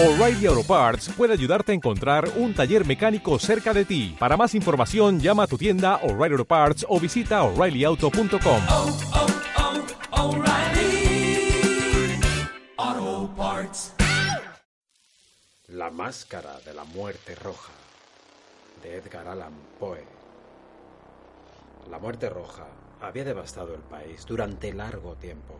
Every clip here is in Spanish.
O'Reilly Auto Parts puede ayudarte a encontrar un taller mecánico cerca de ti. Para más información, llama a tu tienda O'Reilly Auto Parts o visita oreillyauto.com. oh, oh, Parts. La máscara de la muerte roja de Edgar Allan Poe. La muerte roja había devastado el país durante largo tiempo.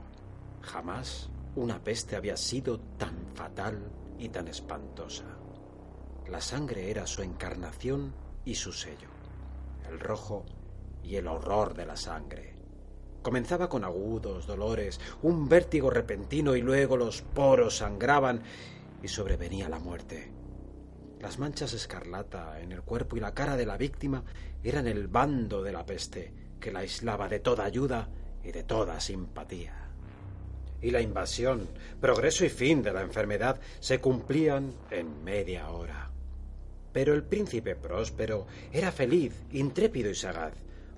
Jamás una peste había sido tan fatal y tan espantosa. La sangre era su encarnación y su sello, el rojo y el horror de la sangre. Comenzaba con agudos dolores, un vértigo repentino y luego los poros sangraban y sobrevenía la muerte. Las manchas escarlata en el cuerpo y la cara de la víctima eran el bando de la peste que la aislaba de toda ayuda y de toda simpatía y la invasión, progreso y fin de la enfermedad se cumplían en media hora. Pero el príncipe próspero era feliz, intrépido y sagaz.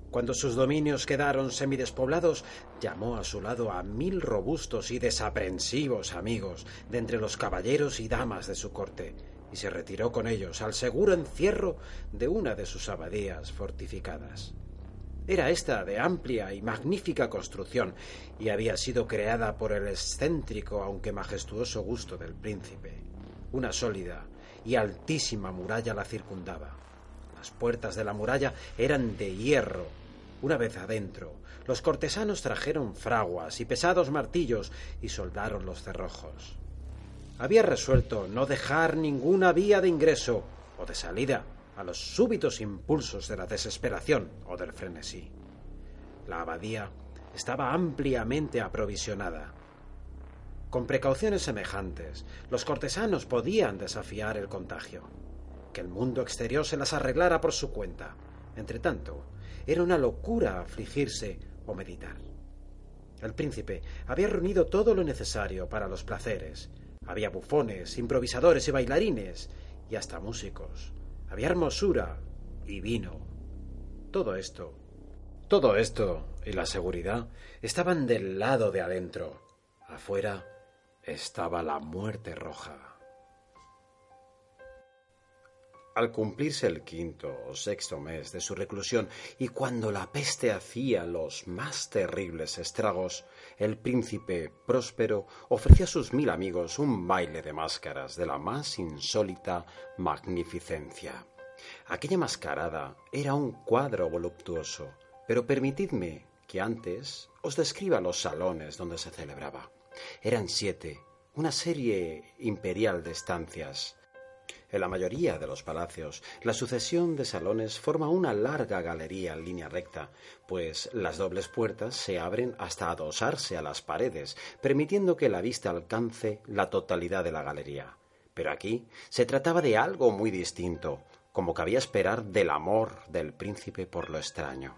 Cuando sus dominios quedaron semidespoblados, llamó a su lado a mil robustos y desaprensivos amigos de entre los caballeros y damas de su corte, y se retiró con ellos al seguro encierro de una de sus abadías fortificadas. Era esta de amplia y magnífica construcción, y había sido creada por el excéntrico aunque majestuoso gusto del príncipe. Una sólida y altísima muralla la circundaba. Las puertas de la muralla eran de hierro. Una vez adentro, los cortesanos trajeron fraguas y pesados martillos y soldaron los cerrojos. Había resuelto no dejar ninguna vía de ingreso o de salida a los súbitos impulsos de la desesperación o del frenesí. La abadía estaba ampliamente aprovisionada. Con precauciones semejantes, los cortesanos podían desafiar el contagio. Que el mundo exterior se las arreglara por su cuenta. Entretanto, era una locura afligirse o meditar. El príncipe había reunido todo lo necesario para los placeres. Había bufones, improvisadores y bailarines, y hasta músicos. Había hermosura y vino. Todo esto, todo esto y la seguridad estaban del lado de adentro. Afuera estaba la muerte roja. Al cumplirse el quinto o sexto mes de su reclusión y cuando la peste hacía los más terribles estragos, el príncipe próspero ofreció a sus mil amigos un baile de máscaras de la más insólita magnificencia. Aquella mascarada era un cuadro voluptuoso, pero permitidme que antes os describa los salones donde se celebraba. Eran siete, una serie imperial de estancias, en la mayoría de los palacios, la sucesión de salones forma una larga galería en línea recta, pues las dobles puertas se abren hasta adosarse a las paredes, permitiendo que la vista alcance la totalidad de la galería. Pero aquí se trataba de algo muy distinto, como cabía esperar del amor del príncipe por lo extraño.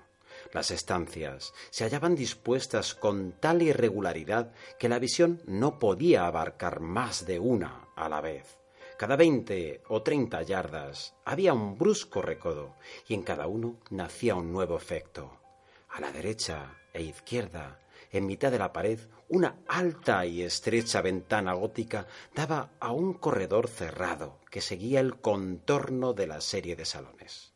Las estancias se hallaban dispuestas con tal irregularidad que la visión no podía abarcar más de una a la vez. Cada veinte o treinta yardas había un brusco recodo y en cada uno nacía un nuevo efecto. A la derecha e izquierda, en mitad de la pared, una alta y estrecha ventana gótica daba a un corredor cerrado que seguía el contorno de la serie de salones.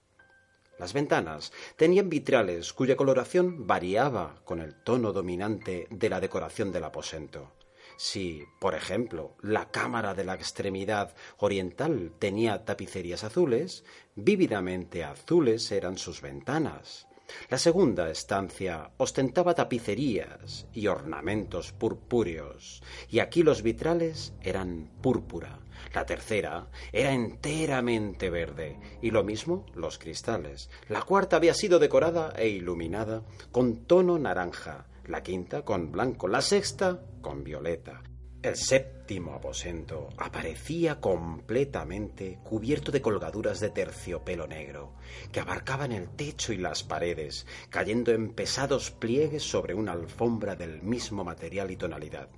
Las ventanas tenían vitrales cuya coloración variaba con el tono dominante de la decoración del aposento. Si, por ejemplo, la cámara de la extremidad oriental tenía tapicerías azules, vívidamente azules eran sus ventanas. La segunda estancia ostentaba tapicerías y ornamentos purpúreos, y aquí los vitrales eran púrpura. La tercera era enteramente verde, y lo mismo los cristales. La cuarta había sido decorada e iluminada con tono naranja, la quinta con blanco, la sexta con violeta. El séptimo aposento aparecía completamente cubierto de colgaduras de terciopelo negro, que abarcaban el techo y las paredes, cayendo en pesados pliegues sobre una alfombra del mismo material y tonalidad.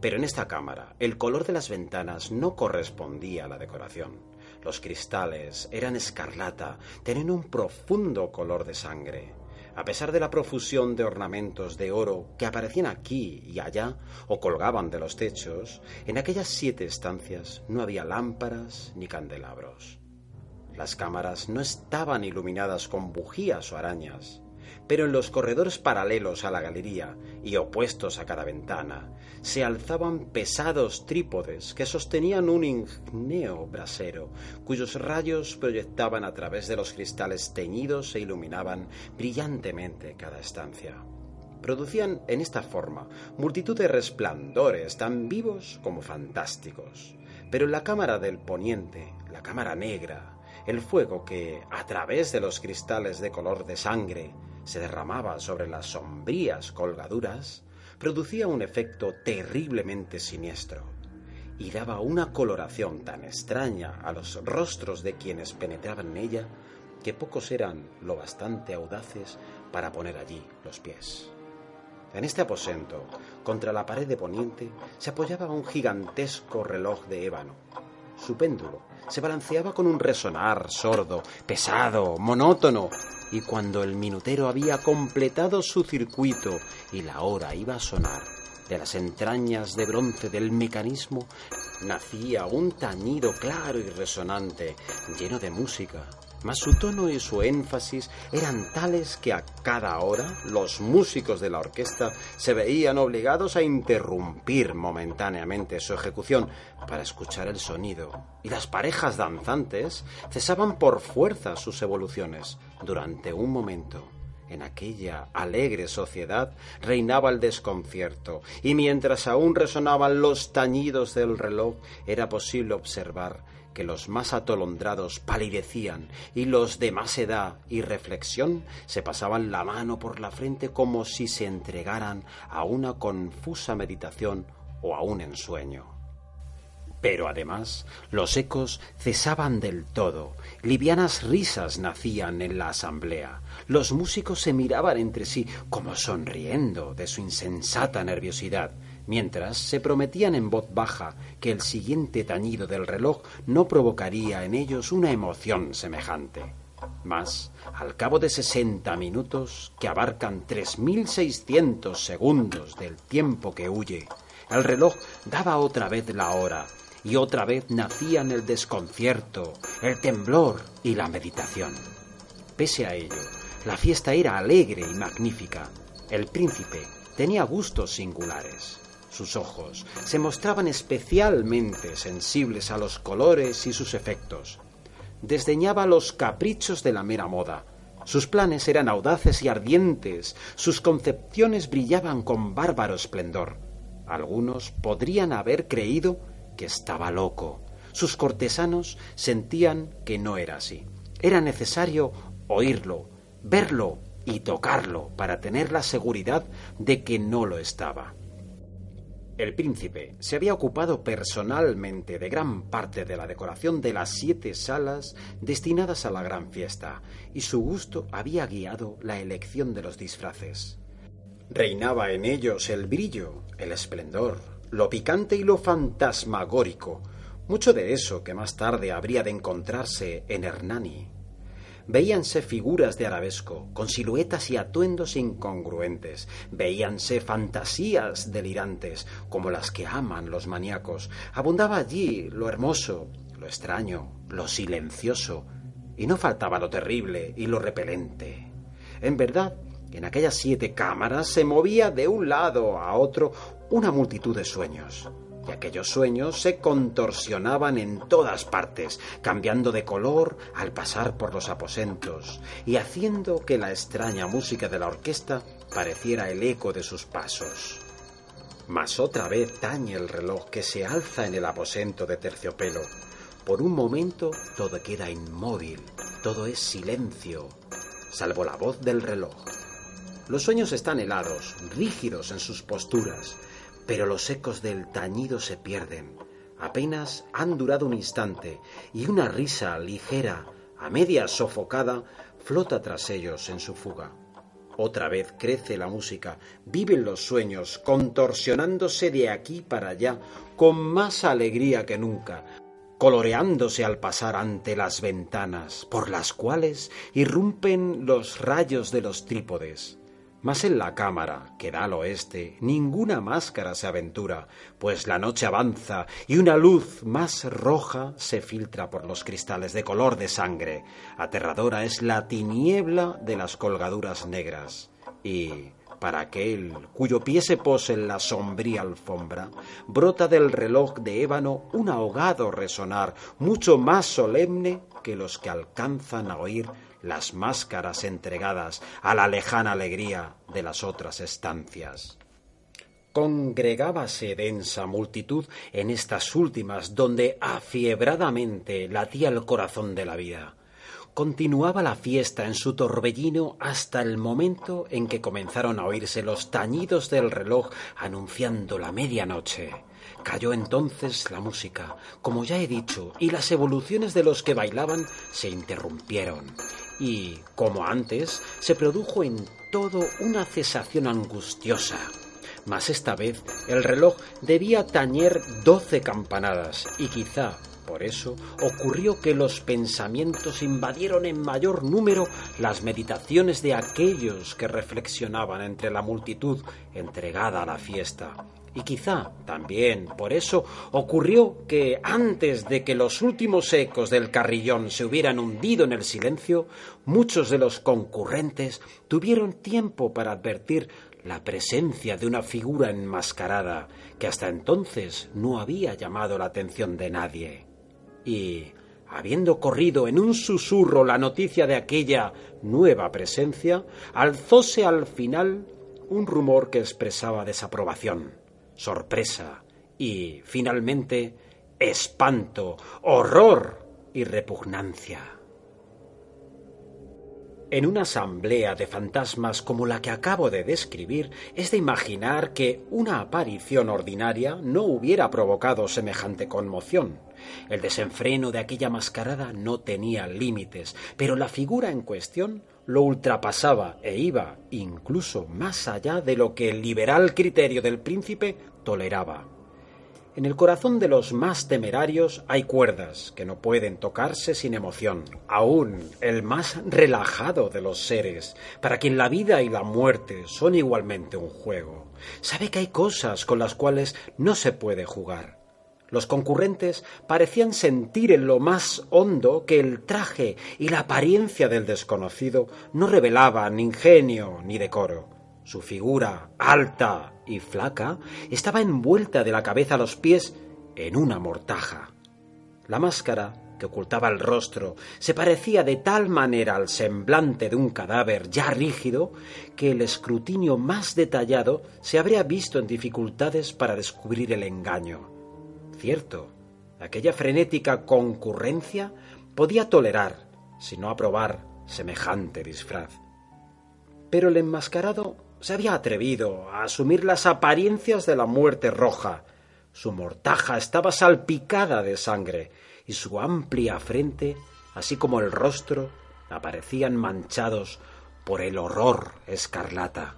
Pero en esta cámara el color de las ventanas no correspondía a la decoración. Los cristales eran escarlata, tenían un profundo color de sangre. A pesar de la profusión de ornamentos de oro que aparecían aquí y allá o colgaban de los techos, en aquellas siete estancias no había lámparas ni candelabros. Las cámaras no estaban iluminadas con bujías o arañas pero en los corredores paralelos a la galería y opuestos a cada ventana se alzaban pesados trípodes que sostenían un igneo brasero, cuyos rayos proyectaban a través de los cristales teñidos e iluminaban brillantemente cada estancia. Producían en esta forma multitud de resplandores tan vivos como fantásticos. Pero en la cámara del poniente, la cámara negra, el fuego que, a través de los cristales de color de sangre, se derramaba sobre las sombrías colgaduras, producía un efecto terriblemente siniestro y daba una coloración tan extraña a los rostros de quienes penetraban en ella que pocos eran lo bastante audaces para poner allí los pies. En este aposento, contra la pared de poniente, se apoyaba un gigantesco reloj de ébano. Su péndulo se balanceaba con un resonar sordo, pesado, monótono, y cuando el minutero había completado su circuito y la hora iba a sonar, de las entrañas de bronce del mecanismo nacía un tañido claro y resonante, lleno de música, mas su tono y su énfasis eran tales que a cada hora los músicos de la orquesta se veían obligados a interrumpir momentáneamente su ejecución para escuchar el sonido, y las parejas danzantes cesaban por fuerza sus evoluciones durante un momento. En aquella alegre sociedad reinaba el desconcierto, y mientras aún resonaban los tañidos del reloj, era posible observar que los más atolondrados palidecían y los de más edad y reflexión se pasaban la mano por la frente como si se entregaran a una confusa meditación o a un ensueño. Pero además los ecos cesaban del todo, livianas risas nacían en la asamblea, los músicos se miraban entre sí como sonriendo de su insensata nerviosidad, mientras se prometían en voz baja que el siguiente tañido del reloj no provocaría en ellos una emoción semejante. Mas, al cabo de sesenta minutos, que abarcan tres mil seiscientos segundos del tiempo que huye, el reloj daba otra vez la hora, y otra vez nacían el desconcierto, el temblor y la meditación. Pese a ello, la fiesta era alegre y magnífica. El príncipe tenía gustos singulares. Sus ojos se mostraban especialmente sensibles a los colores y sus efectos. Desdeñaba los caprichos de la mera moda. Sus planes eran audaces y ardientes, sus concepciones brillaban con bárbaro esplendor. Algunos podrían haber creído que estaba loco. Sus cortesanos sentían que no era así. Era necesario oírlo, verlo y tocarlo para tener la seguridad de que no lo estaba. El príncipe se había ocupado personalmente de gran parte de la decoración de las siete salas destinadas a la gran fiesta, y su gusto había guiado la elección de los disfraces. Reinaba en ellos el brillo, el esplendor, lo picante y lo fantasmagórico, mucho de eso que más tarde habría de encontrarse en Hernani veíanse figuras de arabesco, con siluetas y atuendos incongruentes, veíanse fantasías delirantes, como las que aman los maníacos. Abundaba allí lo hermoso, lo extraño, lo silencioso, y no faltaba lo terrible y lo repelente. En verdad, en aquellas siete cámaras se movía de un lado a otro una multitud de sueños y aquellos sueños se contorsionaban en todas partes, cambiando de color al pasar por los aposentos y haciendo que la extraña música de la orquesta pareciera el eco de sus pasos. Mas otra vez tañe el reloj que se alza en el aposento de terciopelo. Por un momento todo queda inmóvil, todo es silencio, salvo la voz del reloj. Los sueños están helados, rígidos en sus posturas, pero los ecos del tañido se pierden. Apenas han durado un instante y una risa ligera, a media sofocada, flota tras ellos en su fuga. Otra vez crece la música, viven los sueños, contorsionándose de aquí para allá, con más alegría que nunca, coloreándose al pasar ante las ventanas, por las cuales irrumpen los rayos de los trípodes. Mas en la cámara, que da al oeste, ninguna máscara se aventura, pues la noche avanza y una luz más roja se filtra por los cristales de color de sangre. Aterradora es la tiniebla de las colgaduras negras. Y para aquel cuyo pie se pose en la sombría alfombra, brota del reloj de ébano un ahogado resonar, mucho más solemne que los que alcanzan a oír las máscaras entregadas a la lejana alegría de las otras estancias. Congregábase densa multitud en estas últimas donde afiebradamente latía el corazón de la vida. Continuaba la fiesta en su torbellino hasta el momento en que comenzaron a oírse los tañidos del reloj anunciando la medianoche. Cayó entonces la música, como ya he dicho, y las evoluciones de los que bailaban se interrumpieron. Y, como antes, se produjo en todo una cesación angustiosa. Mas esta vez el reloj debía tañer doce campanadas y quizá por eso ocurrió que los pensamientos invadieron en mayor número las meditaciones de aquellos que reflexionaban entre la multitud entregada a la fiesta. Y quizá también por eso ocurrió que antes de que los últimos ecos del carrillón se hubieran hundido en el silencio, muchos de los concurrentes tuvieron tiempo para advertir la presencia de una figura enmascarada que hasta entonces no había llamado la atención de nadie. Y, habiendo corrido en un susurro la noticia de aquella nueva presencia, alzóse al final un rumor que expresaba desaprobación, sorpresa y, finalmente, espanto, horror y repugnancia. En una asamblea de fantasmas como la que acabo de describir, es de imaginar que una aparición ordinaria no hubiera provocado semejante conmoción. El desenfreno de aquella mascarada no tenía límites, pero la figura en cuestión lo ultrapasaba e iba incluso más allá de lo que el liberal criterio del príncipe toleraba. En el corazón de los más temerarios hay cuerdas que no pueden tocarse sin emoción. Aún el más relajado de los seres, para quien la vida y la muerte son igualmente un juego, sabe que hay cosas con las cuales no se puede jugar. Los concurrentes parecían sentir en lo más hondo que el traje y la apariencia del desconocido no revelaban ingenio ni decoro. Su figura, alta y flaca, estaba envuelta de la cabeza a los pies en una mortaja. La máscara, que ocultaba el rostro, se parecía de tal manera al semblante de un cadáver ya rígido que el escrutinio más detallado se habría visto en dificultades para descubrir el engaño. Cierto, aquella frenética concurrencia podía tolerar, si no aprobar, semejante disfraz. Pero el enmascarado se había atrevido a asumir las apariencias de la muerte roja. Su mortaja estaba salpicada de sangre y su amplia frente, así como el rostro, aparecían manchados por el horror escarlata.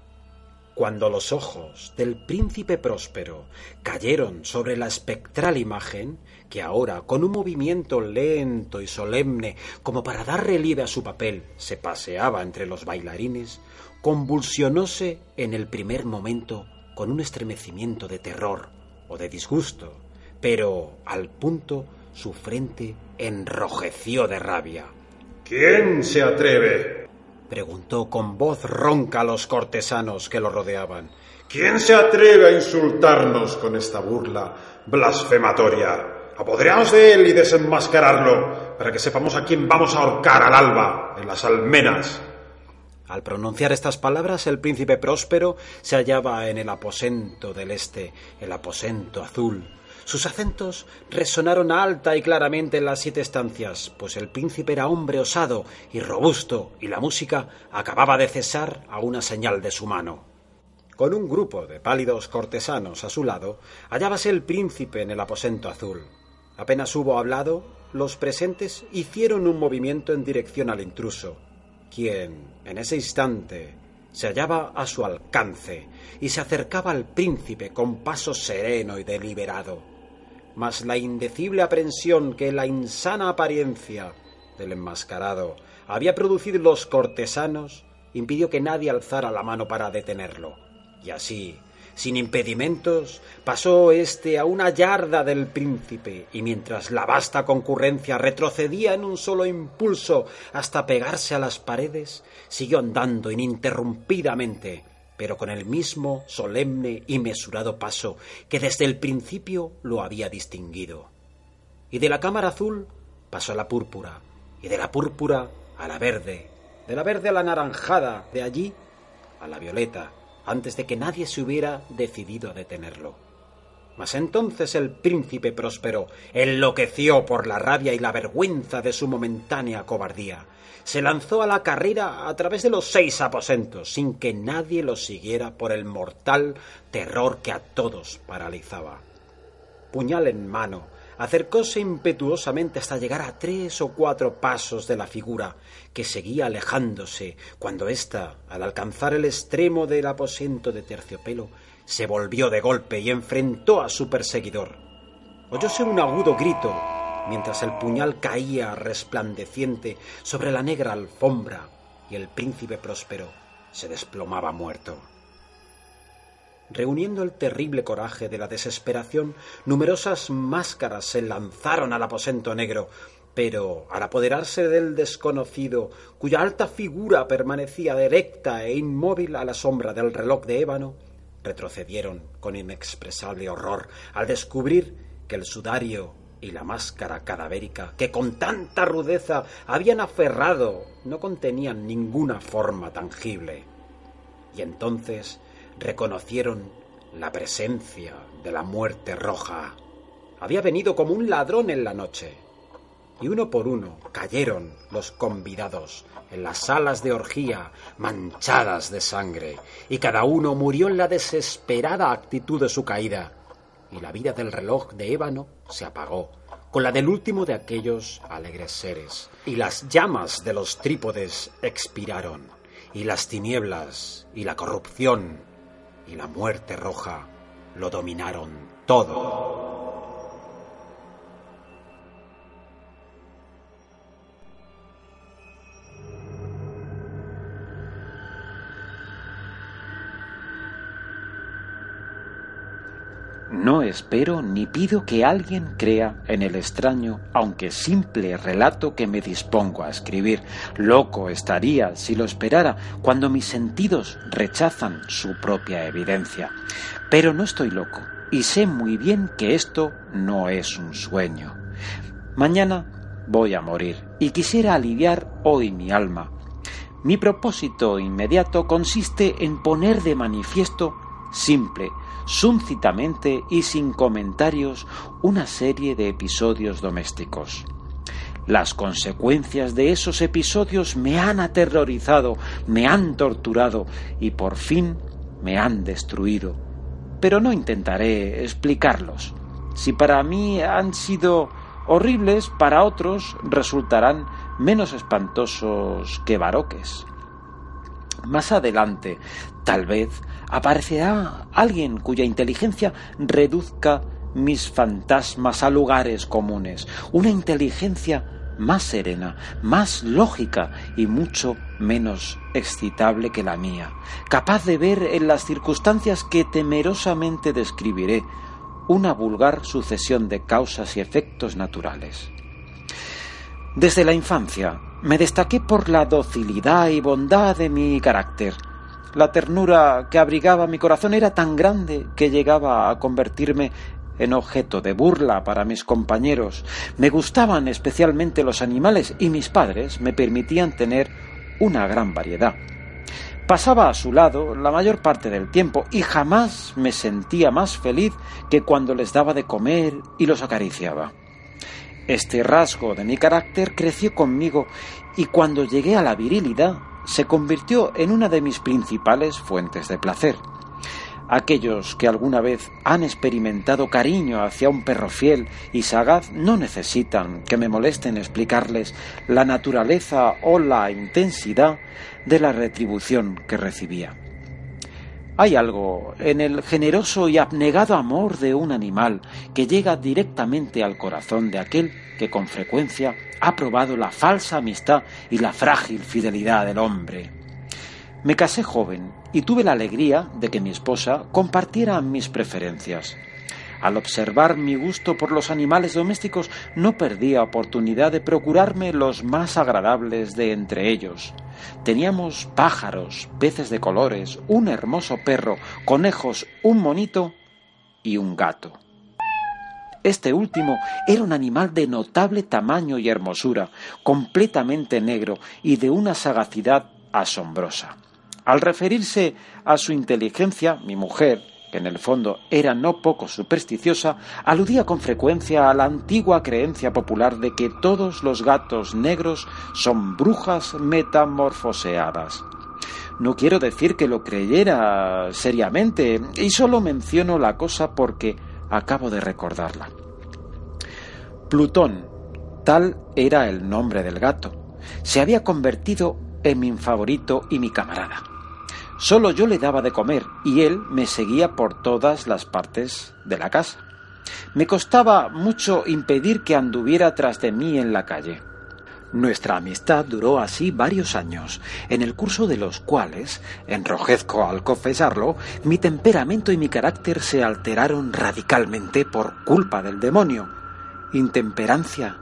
Cuando los ojos del príncipe próspero cayeron sobre la espectral imagen, que ahora, con un movimiento lento y solemne, como para dar relieve a su papel, se paseaba entre los bailarines, convulsionóse en el primer momento con un estremecimiento de terror o de disgusto, pero al punto su frente enrojeció de rabia. ¿Quién se atreve? Preguntó con voz ronca a los cortesanos que lo rodeaban. ¿Quién se atreve a insultarnos con esta burla blasfematoria? Apodereaos de él y desenmascararlo, para que sepamos a quién vamos a ahorcar al alba en las almenas. Al pronunciar estas palabras, el príncipe próspero se hallaba en el aposento del este, el aposento azul. Sus acentos resonaron alta y claramente en las siete estancias, pues el príncipe era hombre osado y robusto, y la música acababa de cesar a una señal de su mano. Con un grupo de pálidos cortesanos a su lado, hallábase el príncipe en el aposento azul. Apenas hubo hablado, los presentes hicieron un movimiento en dirección al intruso, quien, en ese instante, se hallaba a su alcance y se acercaba al príncipe con paso sereno y deliberado. Mas la indecible aprensión que la insana apariencia del enmascarado había producido en los cortesanos impidió que nadie alzara la mano para detenerlo. Y así, sin impedimentos, pasó éste a una yarda del príncipe, y mientras la vasta concurrencia retrocedía en un solo impulso hasta pegarse a las paredes, siguió andando ininterrumpidamente, pero con el mismo solemne y mesurado paso que desde el principio lo había distinguido. Y de la cámara azul pasó a la púrpura, y de la púrpura a la verde, de la verde a la naranjada, de allí a la violeta, antes de que nadie se hubiera decidido a detenerlo. Mas entonces el príncipe próspero enloqueció por la rabia y la vergüenza de su momentánea cobardía. Se lanzó a la carrera a través de los seis aposentos, sin que nadie lo siguiera por el mortal terror que a todos paralizaba. Puñal en mano, acercóse impetuosamente hasta llegar a tres o cuatro pasos de la figura, que seguía alejándose, cuando ésta, al alcanzar el extremo del aposento de terciopelo, se volvió de golpe y enfrentó a su perseguidor. Oyóse un agudo grito, mientras el puñal caía resplandeciente sobre la negra alfombra y el príncipe próspero se desplomaba muerto. Reuniendo el terrible coraje de la desesperación, numerosas máscaras se lanzaron al aposento negro, pero al apoderarse del desconocido, cuya alta figura permanecía erecta e inmóvil a la sombra del reloj de ébano, retrocedieron con inexpresable horror al descubrir que el sudario y la máscara cadavérica que con tanta rudeza habían aferrado no contenían ninguna forma tangible. Y entonces reconocieron la presencia de la muerte roja. Había venido como un ladrón en la noche. Y uno por uno cayeron los convidados en las salas de orgía manchadas de sangre, y cada uno murió en la desesperada actitud de su caída, y la vida del reloj de ébano se apagó con la del último de aquellos alegres seres, y las llamas de los trípodes expiraron, y las tinieblas y la corrupción y la muerte roja lo dominaron todo. No espero ni pido que alguien crea en el extraño, aunque simple relato que me dispongo a escribir. Loco estaría si lo esperara cuando mis sentidos rechazan su propia evidencia. Pero no estoy loco y sé muy bien que esto no es un sueño. Mañana voy a morir y quisiera aliviar hoy mi alma. Mi propósito inmediato consiste en poner de manifiesto simple, súncitamente y sin comentarios una serie de episodios domésticos. Las consecuencias de esos episodios me han aterrorizado, me han torturado y por fin me han destruido. Pero no intentaré explicarlos. Si para mí han sido horribles, para otros resultarán menos espantosos que baroques. Más adelante, tal vez, aparecerá alguien cuya inteligencia reduzca mis fantasmas a lugares comunes, una inteligencia más serena, más lógica y mucho menos excitable que la mía, capaz de ver en las circunstancias que temerosamente describiré una vulgar sucesión de causas y efectos naturales. Desde la infancia me destaqué por la docilidad y bondad de mi carácter, la ternura que abrigaba mi corazón era tan grande que llegaba a convertirme en objeto de burla para mis compañeros. Me gustaban especialmente los animales y mis padres me permitían tener una gran variedad. Pasaba a su lado la mayor parte del tiempo y jamás me sentía más feliz que cuando les daba de comer y los acariciaba. Este rasgo de mi carácter creció conmigo y cuando llegué a la virilidad se convirtió en una de mis principales fuentes de placer. Aquellos que alguna vez han experimentado cariño hacia un perro fiel y sagaz no necesitan que me molesten explicarles la naturaleza o la intensidad de la retribución que recibía. Hay algo en el generoso y abnegado amor de un animal que llega directamente al corazón de aquel que con frecuencia ha probado la falsa amistad y la frágil fidelidad del hombre. Me casé joven y tuve la alegría de que mi esposa compartiera mis preferencias. Al observar mi gusto por los animales domésticos no perdía oportunidad de procurarme los más agradables de entre ellos. Teníamos pájaros, peces de colores, un hermoso perro, conejos, un monito y un gato. Este último era un animal de notable tamaño y hermosura, completamente negro y de una sagacidad asombrosa. Al referirse a su inteligencia, mi mujer, que en el fondo era no poco supersticiosa, aludía con frecuencia a la antigua creencia popular de que todos los gatos negros son brujas metamorfoseadas. No quiero decir que lo creyera seriamente, y solo menciono la cosa porque acabo de recordarla. Plutón, tal era el nombre del gato, se había convertido en mi favorito y mi camarada. Solo yo le daba de comer y él me seguía por todas las partes de la casa. Me costaba mucho impedir que anduviera tras de mí en la calle. Nuestra amistad duró así varios años, en el curso de los cuales, enrojezco al confesarlo, mi temperamento y mi carácter se alteraron radicalmente por culpa del demonio. Intemperancia,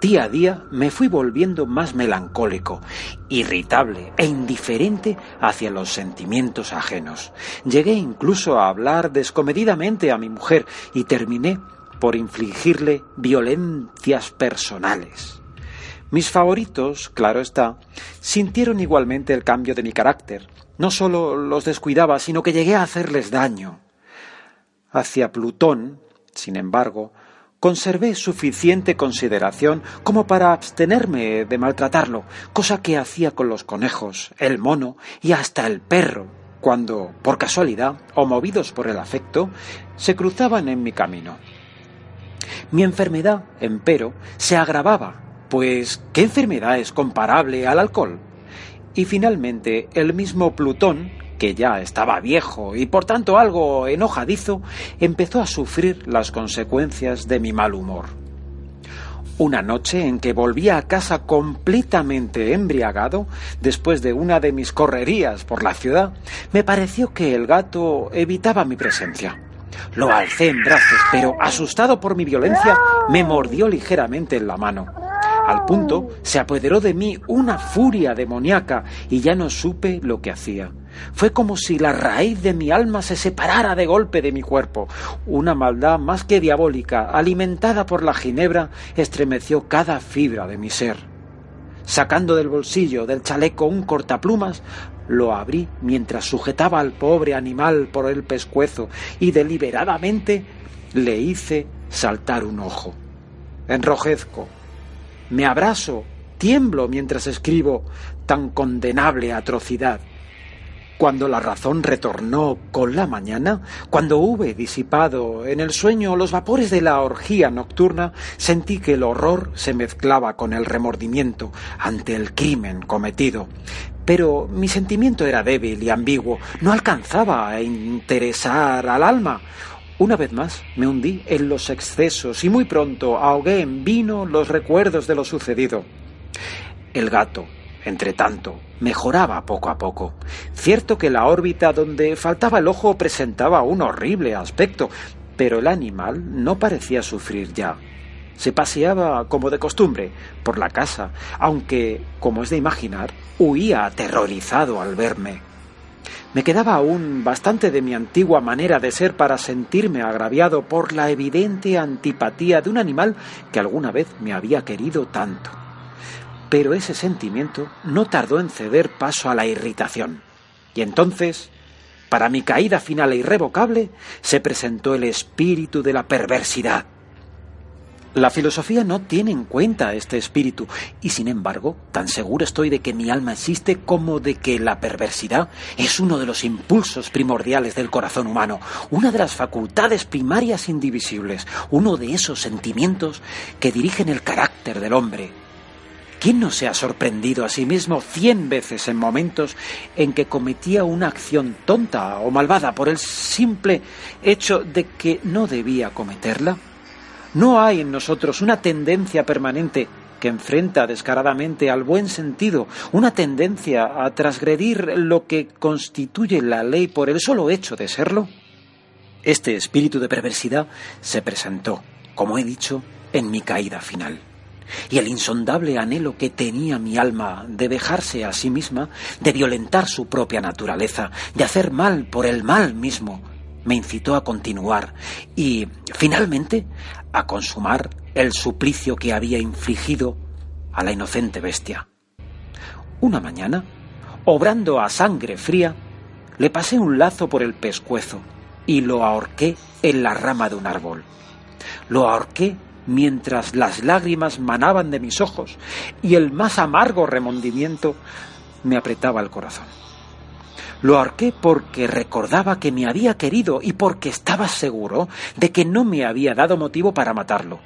Día a día me fui volviendo más melancólico, irritable e indiferente hacia los sentimientos ajenos. Llegué incluso a hablar descomedidamente a mi mujer y terminé por infligirle violencias personales. Mis favoritos, claro está, sintieron igualmente el cambio de mi carácter. No solo los descuidaba, sino que llegué a hacerles daño. Hacia Plutón, sin embargo, conservé suficiente consideración como para abstenerme de maltratarlo, cosa que hacía con los conejos, el mono y hasta el perro, cuando, por casualidad, o movidos por el afecto, se cruzaban en mi camino. Mi enfermedad, empero, se agravaba, pues ¿qué enfermedad es comparable al alcohol? Y finalmente el mismo Plutón, que ya estaba viejo y por tanto algo enojadizo, empezó a sufrir las consecuencias de mi mal humor. Una noche en que volví a casa completamente embriagado, después de una de mis correrías por la ciudad, me pareció que el gato evitaba mi presencia. Lo alcé en brazos, pero asustado por mi violencia, me mordió ligeramente en la mano. Al punto se apoderó de mí una furia demoníaca y ya no supe lo que hacía. Fue como si la raíz de mi alma se separara de golpe de mi cuerpo. Una maldad más que diabólica, alimentada por la ginebra, estremeció cada fibra de mi ser. Sacando del bolsillo del chaleco un cortaplumas, lo abrí mientras sujetaba al pobre animal por el pescuezo y deliberadamente le hice saltar un ojo. Enrojezco, me abrazo, tiemblo mientras escribo tan condenable atrocidad. Cuando la razón retornó con la mañana, cuando hube disipado en el sueño los vapores de la orgía nocturna, sentí que el horror se mezclaba con el remordimiento ante el crimen cometido. Pero mi sentimiento era débil y ambiguo, no alcanzaba a interesar al alma. Una vez más me hundí en los excesos y muy pronto ahogué en vino los recuerdos de lo sucedido. El gato, entre tanto, mejoraba poco a poco. Cierto que la órbita donde faltaba el ojo presentaba un horrible aspecto, pero el animal no parecía sufrir ya. Se paseaba como de costumbre por la casa, aunque, como es de imaginar, huía aterrorizado al verme. Me quedaba aún bastante de mi antigua manera de ser para sentirme agraviado por la evidente antipatía de un animal que alguna vez me había querido tanto. Pero ese sentimiento no tardó en ceder paso a la irritación. Y entonces, para mi caída final e irrevocable, se presentó el espíritu de la perversidad. La filosofía no tiene en cuenta este espíritu, y sin embargo, tan seguro estoy de que mi alma existe como de que la perversidad es uno de los impulsos primordiales del corazón humano, una de las facultades primarias indivisibles, uno de esos sentimientos que dirigen el carácter del hombre, ¿Quién no se ha sorprendido a sí mismo cien veces en momentos en que cometía una acción tonta o malvada por el simple hecho de que no debía cometerla? ¿No hay en nosotros una tendencia permanente que enfrenta descaradamente al buen sentido, una tendencia a transgredir lo que constituye la ley por el solo hecho de serlo? Este espíritu de perversidad se presentó, como he dicho, en mi caída final y el insondable anhelo que tenía mi alma de dejarse a sí misma, de violentar su propia naturaleza, de hacer mal por el mal mismo, me incitó a continuar y, finalmente, a consumar el suplicio que había infligido a la inocente bestia. Una mañana, obrando a sangre fría, le pasé un lazo por el pescuezo y lo ahorqué en la rama de un árbol. Lo ahorqué mientras las lágrimas manaban de mis ojos y el más amargo remordimiento me apretaba el corazón. Lo ahorqué porque recordaba que me había querido y porque estaba seguro de que no me había dado motivo para matarlo.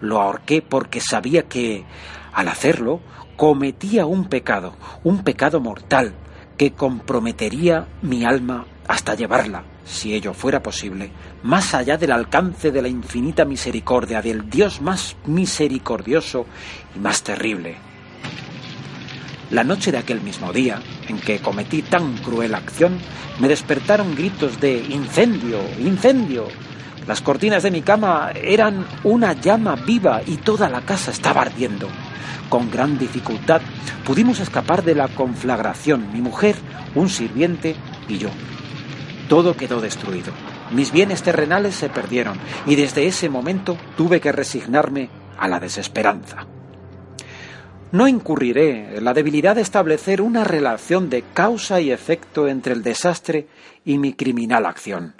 Lo ahorqué porque sabía que, al hacerlo, cometía un pecado, un pecado mortal, que comprometería mi alma hasta llevarla si ello fuera posible, más allá del alcance de la infinita misericordia del Dios más misericordioso y más terrible. La noche de aquel mismo día, en que cometí tan cruel acción, me despertaron gritos de incendio, incendio. Las cortinas de mi cama eran una llama viva y toda la casa estaba ardiendo. Con gran dificultad pudimos escapar de la conflagración, mi mujer, un sirviente y yo. Todo quedó destruido. Mis bienes terrenales se perdieron y desde ese momento tuve que resignarme a la desesperanza. No incurriré en la debilidad de establecer una relación de causa y efecto entre el desastre y mi criminal acción,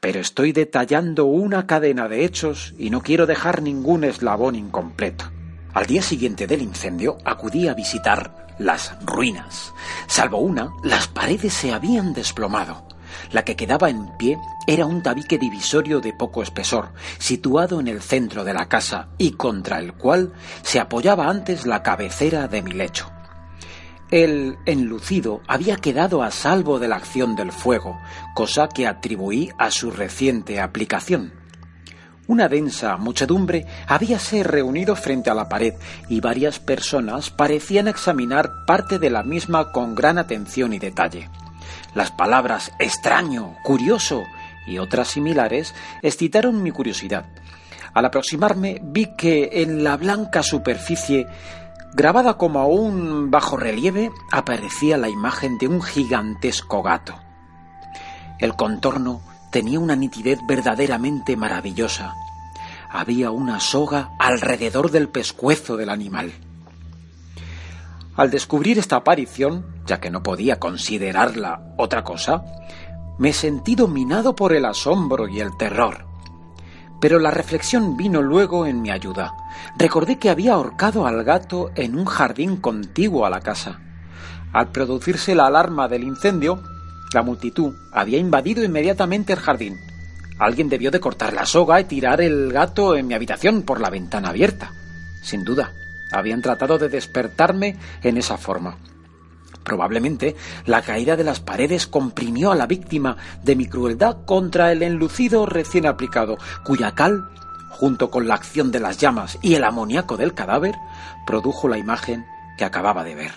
pero estoy detallando una cadena de hechos y no quiero dejar ningún eslabón incompleto. Al día siguiente del incendio acudí a visitar las ruinas. Salvo una, las paredes se habían desplomado. La que quedaba en pie era un tabique divisorio de poco espesor, situado en el centro de la casa y contra el cual se apoyaba antes la cabecera de mi lecho. El enlucido había quedado a salvo de la acción del fuego, cosa que atribuí a su reciente aplicación. Una densa muchedumbre habíase reunido frente a la pared y varias personas parecían examinar parte de la misma con gran atención y detalle. Las palabras extraño, curioso y otras similares excitaron mi curiosidad. Al aproximarme vi que en la blanca superficie, grabada como un bajo relieve, aparecía la imagen de un gigantesco gato. El contorno tenía una nitidez verdaderamente maravillosa. Había una soga alrededor del pescuezo del animal. Al descubrir esta aparición, ya que no podía considerarla otra cosa, me sentí dominado por el asombro y el terror. Pero la reflexión vino luego en mi ayuda. Recordé que había ahorcado al gato en un jardín contiguo a la casa. Al producirse la alarma del incendio, la multitud había invadido inmediatamente el jardín. Alguien debió de cortar la soga y tirar el gato en mi habitación por la ventana abierta. Sin duda, habían tratado de despertarme en esa forma. Probablemente la caída de las paredes comprimió a la víctima de mi crueldad contra el enlucido recién aplicado, cuya cal, junto con la acción de las llamas y el amoníaco del cadáver, produjo la imagen que acababa de ver.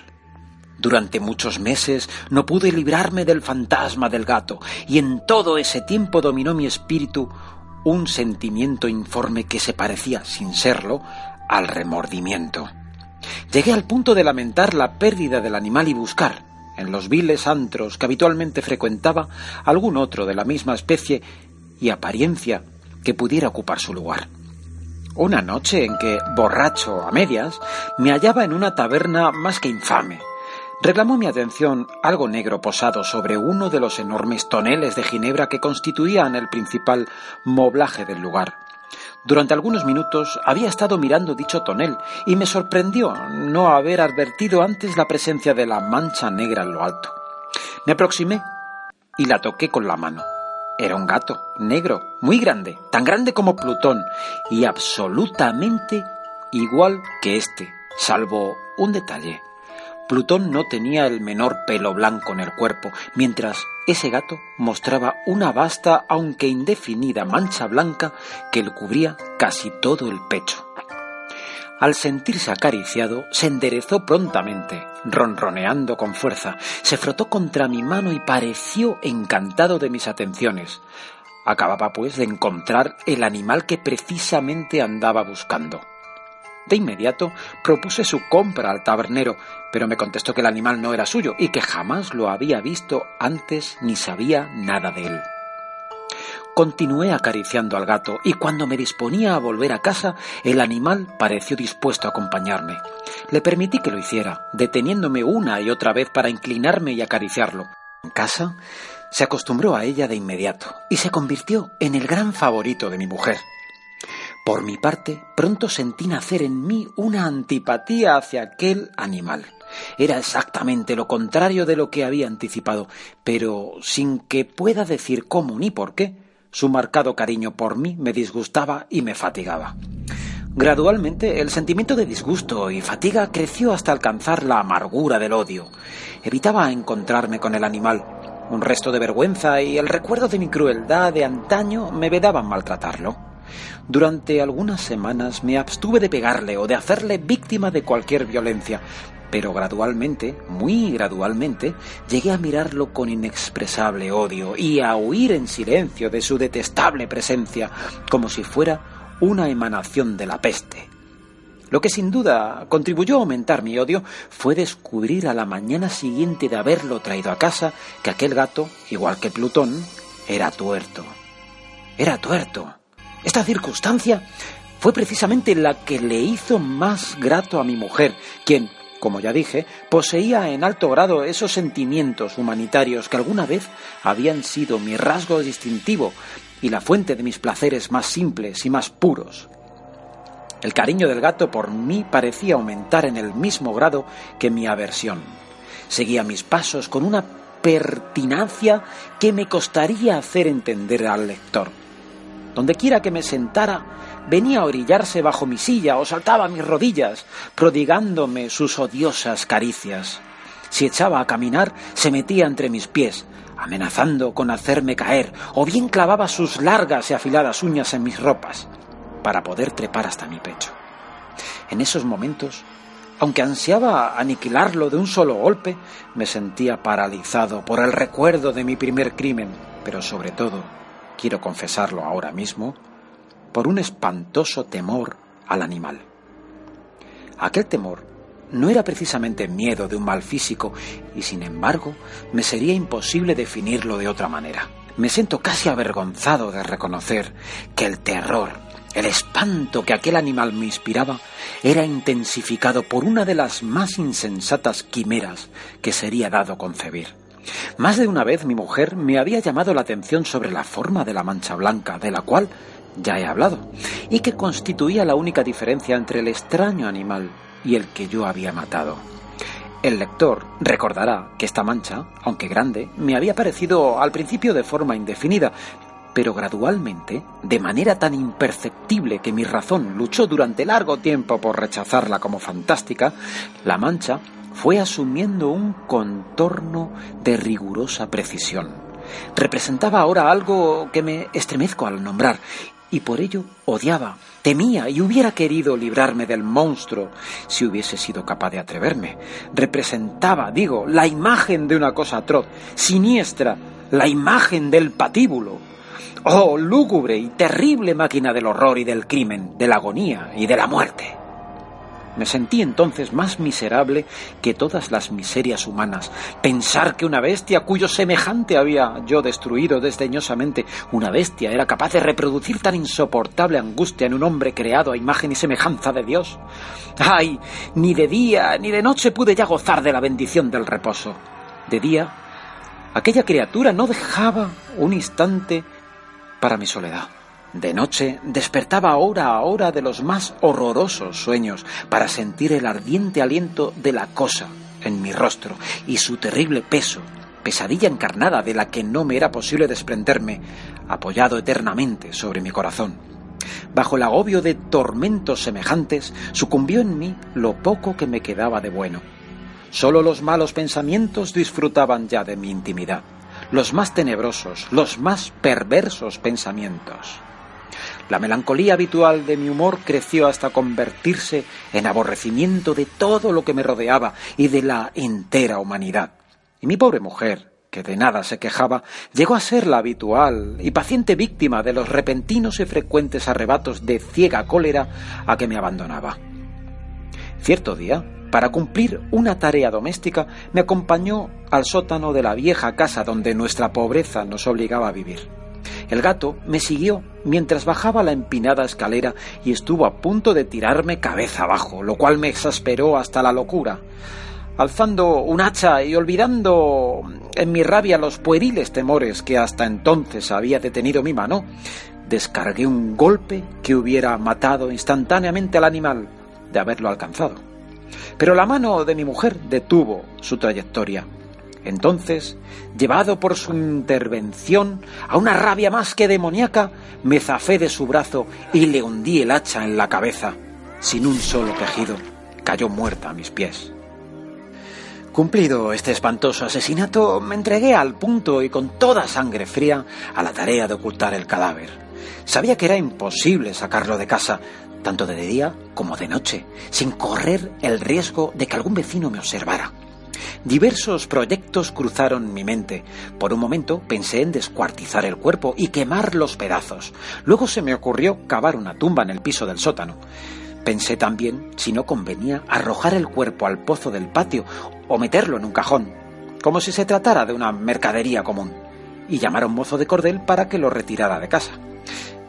Durante muchos meses no pude librarme del fantasma del gato, y en todo ese tiempo dominó mi espíritu un sentimiento informe que se parecía, sin serlo, al remordimiento. Llegué al punto de lamentar la pérdida del animal y buscar, en los viles antros que habitualmente frecuentaba, algún otro de la misma especie y apariencia que pudiera ocupar su lugar. Una noche en que, borracho a medias, me hallaba en una taberna más que infame. Reclamó mi atención algo negro posado sobre uno de los enormes toneles de ginebra que constituían el principal moblaje del lugar. Durante algunos minutos había estado mirando dicho tonel y me sorprendió no haber advertido antes la presencia de la mancha negra en lo alto. Me aproximé y la toqué con la mano. Era un gato, negro, muy grande, tan grande como Plutón y absolutamente igual que este, salvo un detalle. Plutón no tenía el menor pelo blanco en el cuerpo, mientras ese gato mostraba una vasta, aunque indefinida, mancha blanca que le cubría casi todo el pecho. Al sentirse acariciado, se enderezó prontamente, ronroneando con fuerza, se frotó contra mi mano y pareció encantado de mis atenciones. Acababa, pues, de encontrar el animal que precisamente andaba buscando. De inmediato propuse su compra al tabernero, pero me contestó que el animal no era suyo y que jamás lo había visto antes ni sabía nada de él. Continué acariciando al gato y cuando me disponía a volver a casa, el animal pareció dispuesto a acompañarme. Le permití que lo hiciera, deteniéndome una y otra vez para inclinarme y acariciarlo. En casa, se acostumbró a ella de inmediato y se convirtió en el gran favorito de mi mujer. Por mi parte, pronto sentí nacer en mí una antipatía hacia aquel animal. Era exactamente lo contrario de lo que había anticipado, pero sin que pueda decir cómo ni por qué, su marcado cariño por mí me disgustaba y me fatigaba. Gradualmente el sentimiento de disgusto y fatiga creció hasta alcanzar la amargura del odio. Evitaba encontrarme con el animal. Un resto de vergüenza y el recuerdo de mi crueldad de antaño me vedaban maltratarlo. Durante algunas semanas me abstuve de pegarle o de hacerle víctima de cualquier violencia, pero gradualmente, muy gradualmente, llegué a mirarlo con inexpresable odio y a huir en silencio de su detestable presencia, como si fuera una emanación de la peste. Lo que sin duda contribuyó a aumentar mi odio fue descubrir a la mañana siguiente de haberlo traído a casa que aquel gato, igual que Plutón, era tuerto. Era tuerto. Esta circunstancia fue precisamente la que le hizo más grato a mi mujer, quien, como ya dije, poseía en alto grado esos sentimientos humanitarios que alguna vez habían sido mi rasgo distintivo y la fuente de mis placeres más simples y más puros. El cariño del gato por mí parecía aumentar en el mismo grado que mi aversión. Seguía mis pasos con una pertinacia que me costaría hacer entender al lector. Donde quiera que me sentara, venía a orillarse bajo mi silla o saltaba a mis rodillas, prodigándome sus odiosas caricias. Si echaba a caminar, se metía entre mis pies, amenazando con hacerme caer, o bien clavaba sus largas y afiladas uñas en mis ropas, para poder trepar hasta mi pecho. En esos momentos, aunque ansiaba aniquilarlo de un solo golpe, me sentía paralizado por el recuerdo de mi primer crimen, pero sobre todo, quiero confesarlo ahora mismo, por un espantoso temor al animal. Aquel temor no era precisamente miedo de un mal físico y sin embargo me sería imposible definirlo de otra manera. Me siento casi avergonzado de reconocer que el terror, el espanto que aquel animal me inspiraba era intensificado por una de las más insensatas quimeras que sería dado concebir. Más de una vez mi mujer me había llamado la atención sobre la forma de la mancha blanca, de la cual ya he hablado, y que constituía la única diferencia entre el extraño animal y el que yo había matado. El lector recordará que esta mancha, aunque grande, me había parecido al principio de forma indefinida, pero gradualmente, de manera tan imperceptible que mi razón luchó durante largo tiempo por rechazarla como fantástica, la mancha fue asumiendo un contorno de rigurosa precisión. Representaba ahora algo que me estremezco al nombrar, y por ello odiaba, temía y hubiera querido librarme del monstruo si hubiese sido capaz de atreverme. Representaba, digo, la imagen de una cosa atroz, siniestra, la imagen del patíbulo. Oh, lúgubre y terrible máquina del horror y del crimen, de la agonía y de la muerte. Me sentí entonces más miserable que todas las miserias humanas. Pensar que una bestia cuyo semejante había yo destruido desdeñosamente, una bestia era capaz de reproducir tan insoportable angustia en un hombre creado a imagen y semejanza de Dios. ¡Ay! Ni de día ni de noche pude ya gozar de la bendición del reposo. De día, aquella criatura no dejaba un instante para mi soledad. De noche despertaba hora a hora de los más horrorosos sueños para sentir el ardiente aliento de la cosa en mi rostro y su terrible peso, pesadilla encarnada de la que no me era posible desprenderme, apoyado eternamente sobre mi corazón. Bajo el agobio de tormentos semejantes, sucumbió en mí lo poco que me quedaba de bueno. Solo los malos pensamientos disfrutaban ya de mi intimidad, los más tenebrosos, los más perversos pensamientos. La melancolía habitual de mi humor creció hasta convertirse en aborrecimiento de todo lo que me rodeaba y de la entera humanidad. Y mi pobre mujer, que de nada se quejaba, llegó a ser la habitual y paciente víctima de los repentinos y frecuentes arrebatos de ciega cólera a que me abandonaba. Cierto día, para cumplir una tarea doméstica, me acompañó al sótano de la vieja casa donde nuestra pobreza nos obligaba a vivir. El gato me siguió mientras bajaba la empinada escalera y estuvo a punto de tirarme cabeza abajo, lo cual me exasperó hasta la locura alzando un hacha y olvidando en mi rabia los pueriles temores que hasta entonces había detenido mi mano, descargué un golpe que hubiera matado instantáneamente al animal de haberlo alcanzado. Pero la mano de mi mujer detuvo su trayectoria. Entonces, llevado por su intervención a una rabia más que demoníaca, me zafé de su brazo y le hundí el hacha en la cabeza. Sin un solo quejido, cayó muerta a mis pies. Cumplido este espantoso asesinato, me entregué al punto y con toda sangre fría a la tarea de ocultar el cadáver. Sabía que era imposible sacarlo de casa, tanto de día como de noche, sin correr el riesgo de que algún vecino me observara. Diversos proyectos cruzaron mi mente. Por un momento pensé en descuartizar el cuerpo y quemar los pedazos. Luego se me ocurrió cavar una tumba en el piso del sótano. Pensé también si no convenía arrojar el cuerpo al pozo del patio o meterlo en un cajón, como si se tratara de una mercadería común, y llamar a un mozo de cordel para que lo retirara de casa.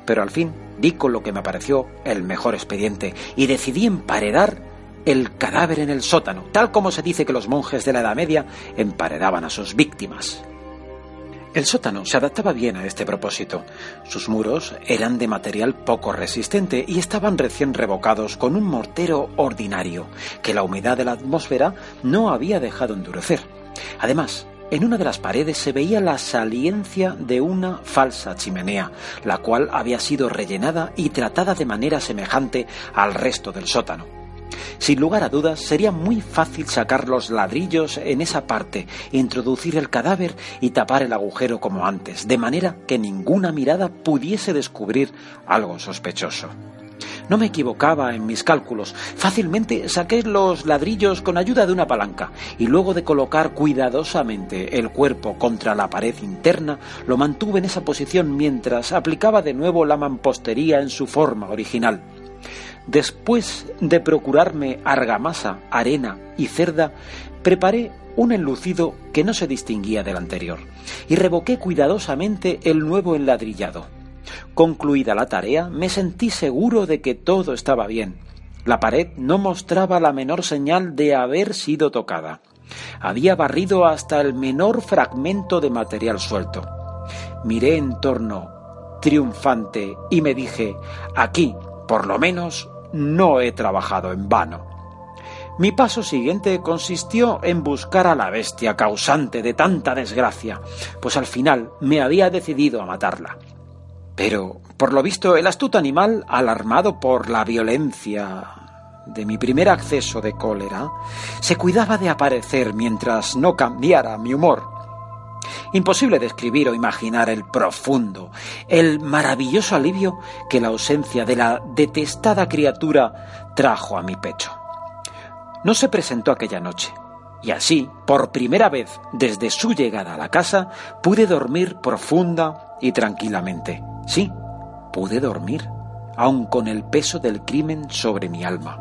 Pero al fin di con lo que me pareció el mejor expediente y decidí emparedar el cadáver en el sótano, tal como se dice que los monjes de la Edad Media emparedaban a sus víctimas. El sótano se adaptaba bien a este propósito. Sus muros eran de material poco resistente y estaban recién revocados con un mortero ordinario, que la humedad de la atmósfera no había dejado endurecer. Además, en una de las paredes se veía la saliencia de una falsa chimenea, la cual había sido rellenada y tratada de manera semejante al resto del sótano. Sin lugar a dudas, sería muy fácil sacar los ladrillos en esa parte, introducir el cadáver y tapar el agujero como antes, de manera que ninguna mirada pudiese descubrir algo sospechoso. No me equivocaba en mis cálculos. Fácilmente saqué los ladrillos con ayuda de una palanca y luego de colocar cuidadosamente el cuerpo contra la pared interna, lo mantuve en esa posición mientras aplicaba de nuevo la mampostería en su forma original. Después de procurarme argamasa, arena y cerda, preparé un enlucido que no se distinguía del anterior y revoqué cuidadosamente el nuevo enladrillado. Concluida la tarea, me sentí seguro de que todo estaba bien. La pared no mostraba la menor señal de haber sido tocada. Había barrido hasta el menor fragmento de material suelto. Miré en torno, triunfante, y me dije, aquí, por lo menos, no he trabajado en vano. Mi paso siguiente consistió en buscar a la bestia causante de tanta desgracia, pues al final me había decidido a matarla. Pero, por lo visto, el astuto animal, alarmado por la violencia de mi primer acceso de cólera, se cuidaba de aparecer mientras no cambiara mi humor. Imposible describir o imaginar el profundo, el maravilloso alivio que la ausencia de la detestada criatura trajo a mi pecho. No se presentó aquella noche, y así, por primera vez desde su llegada a la casa, pude dormir profunda y tranquilamente. Sí, pude dormir, aun con el peso del crimen sobre mi alma.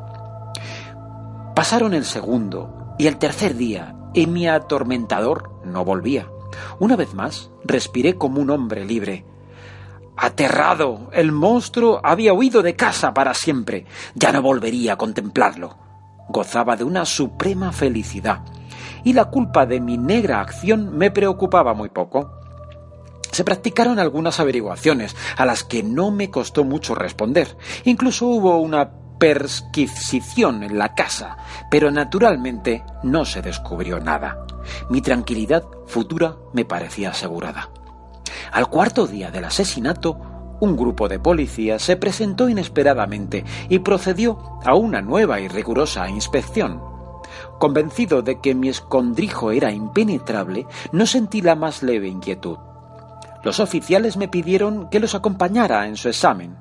Pasaron el segundo y el tercer día, y mi atormentador no volvía. Una vez más, respiré como un hombre libre. Aterrado, el monstruo había huido de casa para siempre. Ya no volvería a contemplarlo. Gozaba de una suprema felicidad. Y la culpa de mi negra acción me preocupaba muy poco. Se practicaron algunas averiguaciones, a las que no me costó mucho responder. Incluso hubo una persquisición en la casa, pero naturalmente no se descubrió nada. Mi tranquilidad futura me parecía asegurada. Al cuarto día del asesinato, un grupo de policías se presentó inesperadamente y procedió a una nueva y rigurosa inspección. Convencido de que mi escondrijo era impenetrable, no sentí la más leve inquietud. Los oficiales me pidieron que los acompañara en su examen.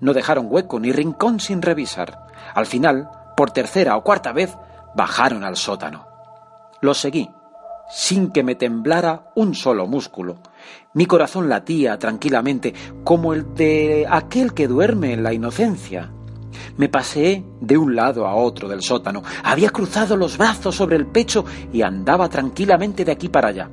No dejaron hueco ni rincón sin revisar. Al final, por tercera o cuarta vez, bajaron al sótano. Los seguí, sin que me temblara un solo músculo. Mi corazón latía tranquilamente, como el de aquel que duerme en la inocencia. Me paseé de un lado a otro del sótano, había cruzado los brazos sobre el pecho y andaba tranquilamente de aquí para allá.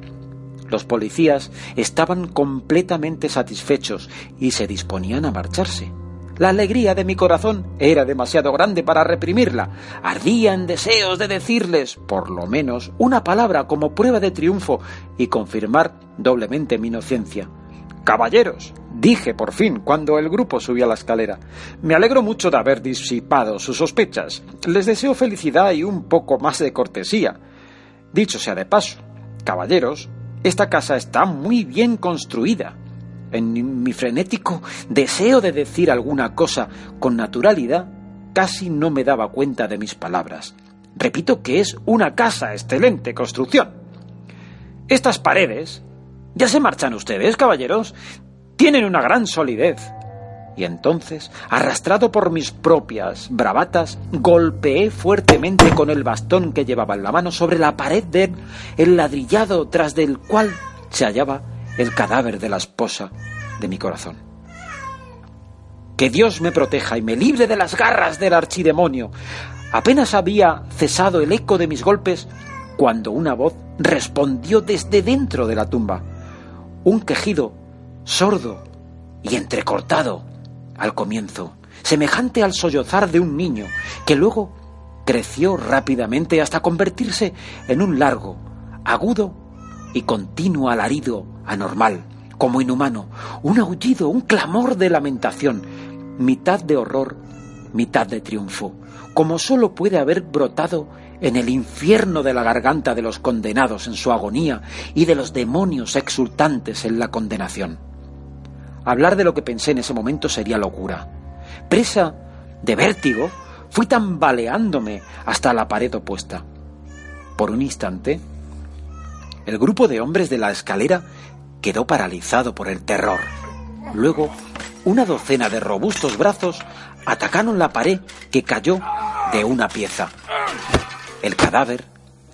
Los policías estaban completamente satisfechos y se disponían a marcharse. La alegría de mi corazón era demasiado grande para reprimirla. Ardía en deseos de decirles, por lo menos, una palabra como prueba de triunfo y confirmar doblemente mi inocencia. Caballeros, dije por fin cuando el grupo subió a la escalera, me alegro mucho de haber disipado sus sospechas. Les deseo felicidad y un poco más de cortesía. Dicho sea de paso, caballeros, esta casa está muy bien construida. En mi frenético deseo de decir alguna cosa con naturalidad, casi no me daba cuenta de mis palabras. Repito que es una casa excelente construcción. Estas paredes, ya se marchan ustedes, caballeros, tienen una gran solidez. Y entonces, arrastrado por mis propias bravatas, golpeé fuertemente con el bastón que llevaba en la mano sobre la pared del el ladrillado tras del cual se hallaba el cadáver de la esposa de mi corazón. Que Dios me proteja y me libre de las garras del archidemonio. Apenas había cesado el eco de mis golpes cuando una voz respondió desde dentro de la tumba. Un quejido sordo y entrecortado al comienzo, semejante al sollozar de un niño, que luego creció rápidamente hasta convertirse en un largo, agudo y continuo alarido anormal, como inhumano, un aullido, un clamor de lamentación, mitad de horror, mitad de triunfo, como sólo puede haber brotado en el infierno de la garganta de los condenados en su agonía y de los demonios exultantes en la condenación. Hablar de lo que pensé en ese momento sería locura. Presa de vértigo, fui tambaleándome hasta la pared opuesta. Por un instante, el grupo de hombres de la escalera quedó paralizado por el terror. Luego, una docena de robustos brazos atacaron la pared que cayó de una pieza. El cadáver,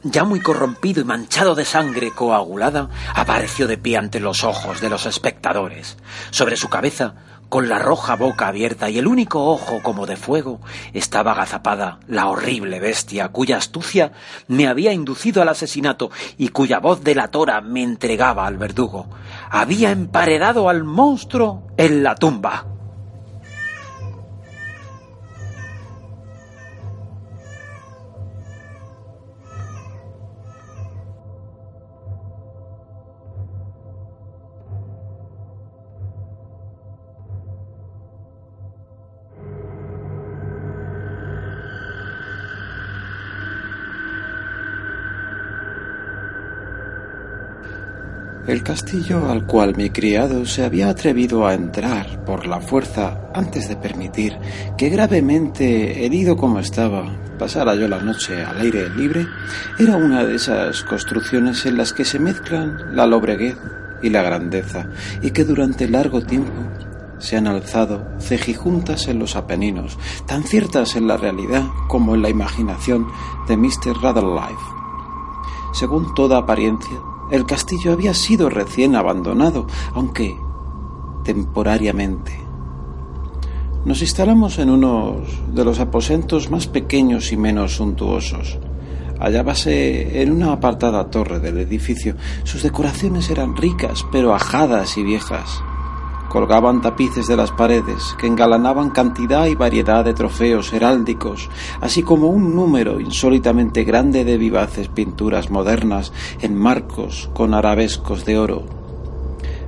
ya muy corrompido y manchado de sangre coagulada, apareció de pie ante los ojos de los espectadores. Sobre su cabeza, con la roja boca abierta y el único ojo como de fuego, estaba agazapada la horrible bestia cuya astucia me había inducido al asesinato y cuya voz delatora me entregaba al verdugo. Había emparedado al monstruo en la tumba. El castillo al cual mi criado se había atrevido a entrar por la fuerza antes de permitir que gravemente herido como estaba pasara yo la noche al aire libre era una de esas construcciones en las que se mezclan la lobreguez y la grandeza y que durante largo tiempo se han alzado cejijuntas en los Apeninos, tan ciertas en la realidad como en la imaginación de Mr. Rutherlife. Según toda apariencia, el castillo había sido recién abandonado, aunque temporariamente. Nos instalamos en uno de los aposentos más pequeños y menos suntuosos. Hallábase en una apartada torre del edificio. Sus decoraciones eran ricas, pero ajadas y viejas. Colgaban tapices de las paredes que engalanaban cantidad y variedad de trofeos heráldicos, así como un número insólitamente grande de vivaces pinturas modernas en marcos con arabescos de oro.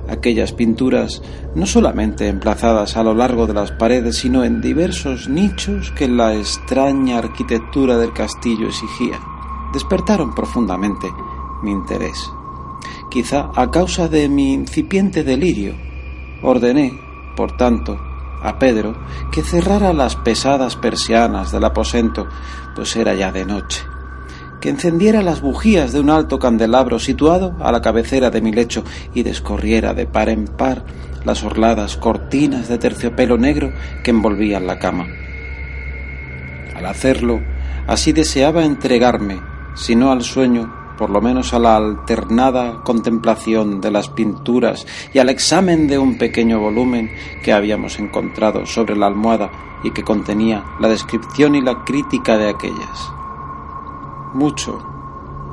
Aquellas pinturas, no solamente emplazadas a lo largo de las paredes, sino en diversos nichos que la extraña arquitectura del castillo exigía, despertaron profundamente mi interés. Quizá a causa de mi incipiente delirio, ordené por tanto, a Pedro que cerrara las pesadas persianas del aposento, pues era ya de noche, que encendiera las bujías de un alto candelabro situado a la cabecera de mi lecho y descorriera de par en par las orladas cortinas de terciopelo negro que envolvían la cama. Al hacerlo, así deseaba entregarme, si no al sueño, por lo menos a la alternada contemplación de las pinturas y al examen de un pequeño volumen que habíamos encontrado sobre la almohada y que contenía la descripción y la crítica de aquellas. Mucho,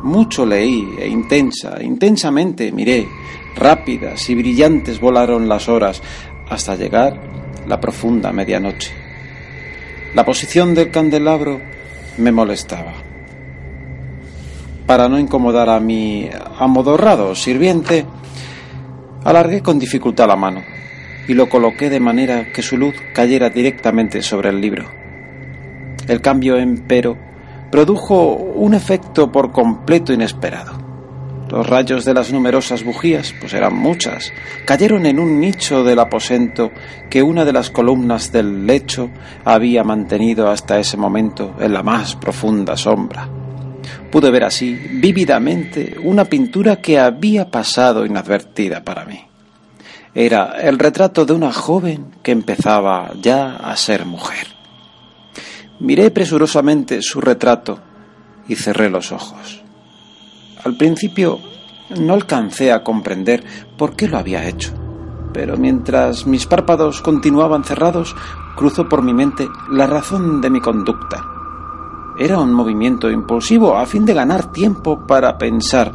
mucho leí e intensa, intensamente miré, rápidas y brillantes volaron las horas hasta llegar la profunda medianoche. La posición del candelabro me molestaba para no incomodar a mi amodorrado sirviente, alargué con dificultad la mano y lo coloqué de manera que su luz cayera directamente sobre el libro. El cambio, empero, produjo un efecto por completo inesperado. Los rayos de las numerosas bujías, pues eran muchas, cayeron en un nicho del aposento que una de las columnas del lecho había mantenido hasta ese momento en la más profunda sombra. Pude ver así, vívidamente, una pintura que había pasado inadvertida para mí. Era el retrato de una joven que empezaba ya a ser mujer. Miré presurosamente su retrato y cerré los ojos. Al principio no alcancé a comprender por qué lo había hecho, pero mientras mis párpados continuaban cerrados, cruzó por mi mente la razón de mi conducta era un movimiento impulsivo a fin de ganar tiempo para pensar,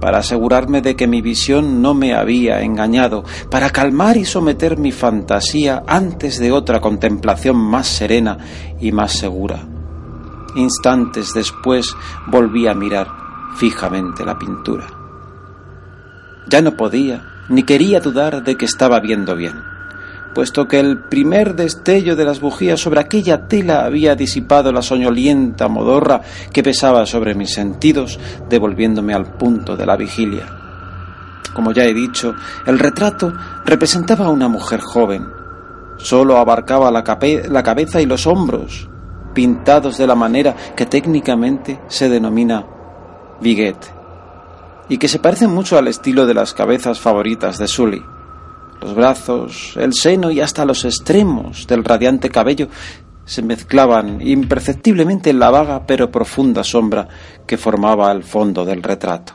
para asegurarme de que mi visión no me había engañado, para calmar y someter mi fantasía antes de otra contemplación más serena y más segura. Instantes después volví a mirar fijamente la pintura. Ya no podía ni quería dudar de que estaba viendo bien puesto que el primer destello de las bujías sobre aquella tela había disipado la soñolienta modorra que pesaba sobre mis sentidos, devolviéndome al punto de la vigilia. Como ya he dicho, el retrato representaba a una mujer joven. Solo abarcaba la, cabeza y los hombros, pintados de la manera que técnicamente se denomina viguette, y que se parecen mucho al estilo de las cabezas favoritas de Sully los brazos, el seno y hasta los extremos del radiante cabello se mezclaban imperceptiblemente en la vaga pero profunda sombra que formaba el fondo del retrato.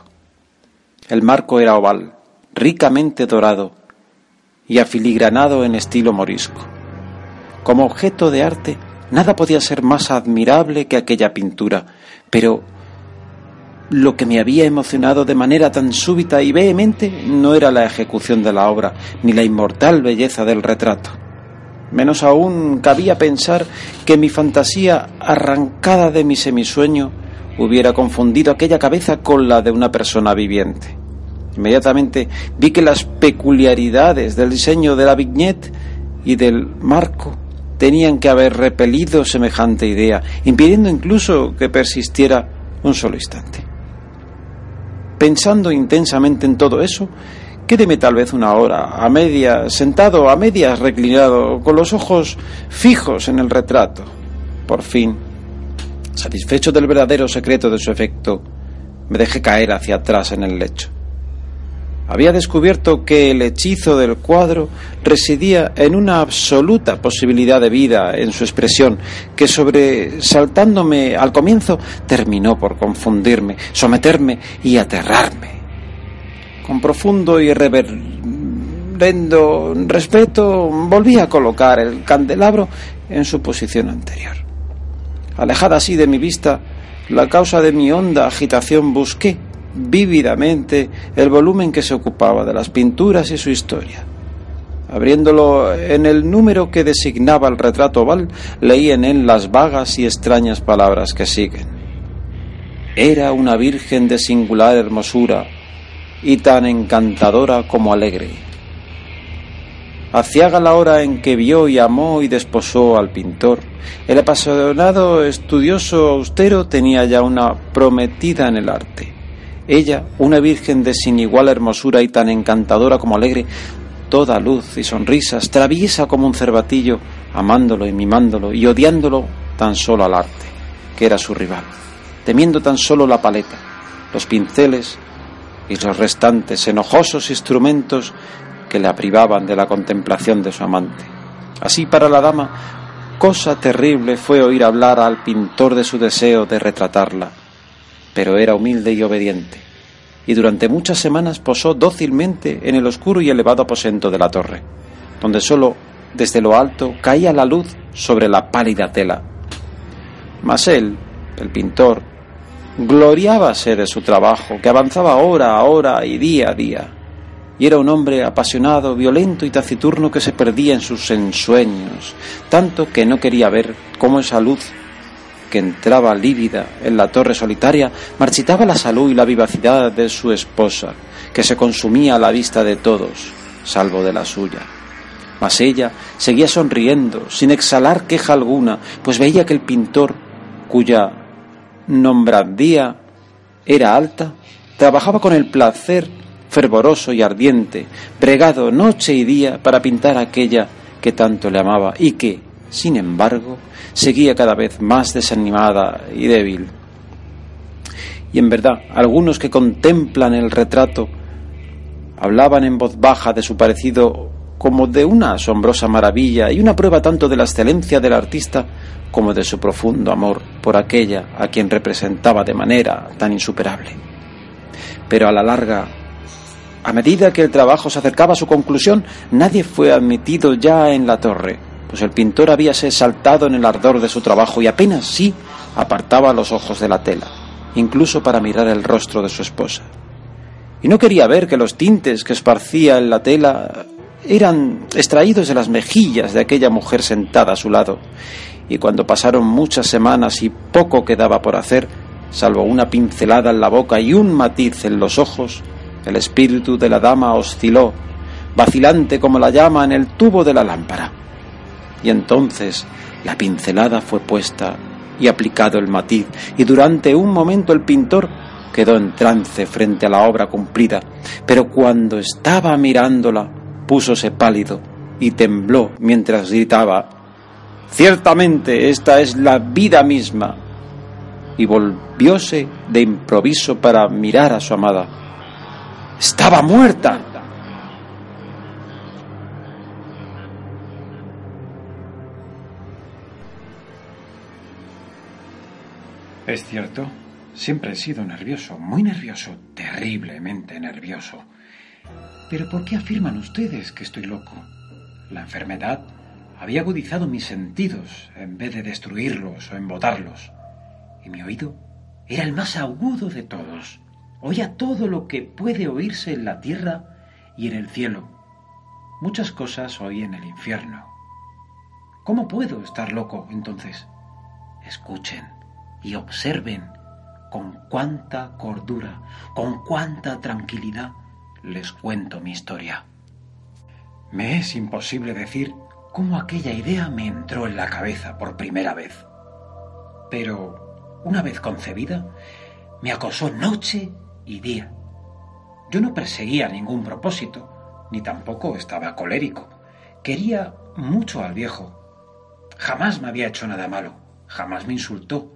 El marco era oval, ricamente dorado y afiligranado en estilo morisco. Como objeto de arte, nada podía ser más admirable que aquella pintura, pero lo que me había emocionado de manera tan súbita y vehemente no era la ejecución de la obra, ni la inmortal belleza del retrato. Menos aún cabía pensar que mi fantasía, arrancada de mi semisueño, hubiera confundido aquella cabeza con la de una persona viviente. Inmediatamente vi que las peculiaridades del diseño de la vignette y del marco tenían que haber repelido semejante idea, impidiendo incluso que persistiera un solo instante. Pensando intensamente en todo eso, quédeme tal vez una hora, a medias, sentado, a medias reclinado, con los ojos fijos en el retrato. Por fin, satisfecho del verdadero secreto de su efecto, me dejé caer hacia atrás en el lecho. Había descubierto que el hechizo del cuadro residía en una absoluta posibilidad de vida en su expresión, que sobresaltándome al comienzo terminó por confundirme, someterme y aterrarme. Con profundo y reverendo respeto volví a colocar el candelabro en su posición anterior. Alejada así de mi vista, la causa de mi honda agitación busqué vívidamente el volumen que se ocupaba de las pinturas y su historia. Abriéndolo en el número que designaba el retrato oval, leí en él las vagas y extrañas palabras que siguen. Era una virgen de singular hermosura y tan encantadora como alegre. Haciaga la hora en que vio y amó y desposó al pintor. El apasionado estudioso austero tenía ya una prometida en el arte ella, una virgen de sin igual hermosura y tan encantadora como alegre, toda luz y sonrisas, traviesa como un cervatillo, amándolo y mimándolo y odiándolo tan solo al arte, que era su rival, temiendo tan solo la paleta, los pinceles y los restantes enojosos instrumentos que la privaban de la contemplación de su amante. Así para la dama, cosa terrible fue oír hablar al pintor de su deseo de retratarla, pero era humilde y obediente, y durante muchas semanas posó dócilmente en el oscuro y elevado aposento de la torre, donde sólo desde lo alto caía la luz sobre la pálida tela. Mas él, el pintor, gloriábase de su trabajo, que avanzaba hora a hora y día a día, y era un hombre apasionado, violento y taciturno que se perdía en sus ensueños, tanto que no quería ver cómo esa luz que entraba lívida en la torre solitaria marchitaba la salud y la vivacidad de su esposa, que se consumía a la vista de todos, salvo de la suya. Mas ella seguía sonriendo, sin exhalar queja alguna, pues veía que el pintor, cuya nombrandía era alta, trabajaba con el placer fervoroso y ardiente, bregado noche y día para pintar aquella que tanto le amaba y que, sin embargo, seguía cada vez más desanimada y débil. Y en verdad, algunos que contemplan el retrato hablaban en voz baja de su parecido como de una asombrosa maravilla y una prueba tanto de la excelencia del artista como de su profundo amor por aquella a quien representaba de manera tan insuperable. Pero a la larga, a medida que el trabajo se acercaba a su conclusión, nadie fue admitido ya en la torre, pues el pintor habíase saltado en el ardor de su trabajo y apenas sí apartaba los ojos de la tela, incluso para mirar el rostro de su esposa. Y no quería ver que los tintes que esparcía en la tela eran extraídos de las mejillas de aquella mujer sentada a su lado, y cuando pasaron muchas semanas y poco quedaba por hacer, salvo una pincelada en la boca y un matiz en los ojos, el espíritu de la dama osciló, vacilante como la llama en el tubo de la lámpara. Y entonces la pincelada fue puesta y aplicado el matiz, y durante un momento el pintor quedó en trance frente a la obra cumplida, pero cuando estaba mirándola, púsose pálido y tembló mientras gritaba Ciertamente esta es la vida misma. Y volvióse de improviso para mirar a su amada. Estaba muerta. Es cierto, siempre he sido nervioso, muy nervioso, terriblemente nervioso. Pero ¿por qué afirman ustedes que estoy loco? La enfermedad había agudizado mis sentidos en vez de destruirlos o embotarlos. Y mi oído era el más agudo de todos. Oía todo lo que puede oírse en la tierra y en el cielo. Muchas cosas oí en el infierno. ¿Cómo puedo estar loco entonces? Escuchen y observen con cuánta cordura, con cuánta tranquilidad les cuento mi historia. Me es imposible decir cómo aquella idea me entró en la cabeza por primera vez. Pero, una vez concebida, me acosó noche y día. Yo no perseguía ningún propósito, ni tampoco estaba colérico. Quería mucho al viejo. Jamás me había hecho nada malo, jamás me insultó.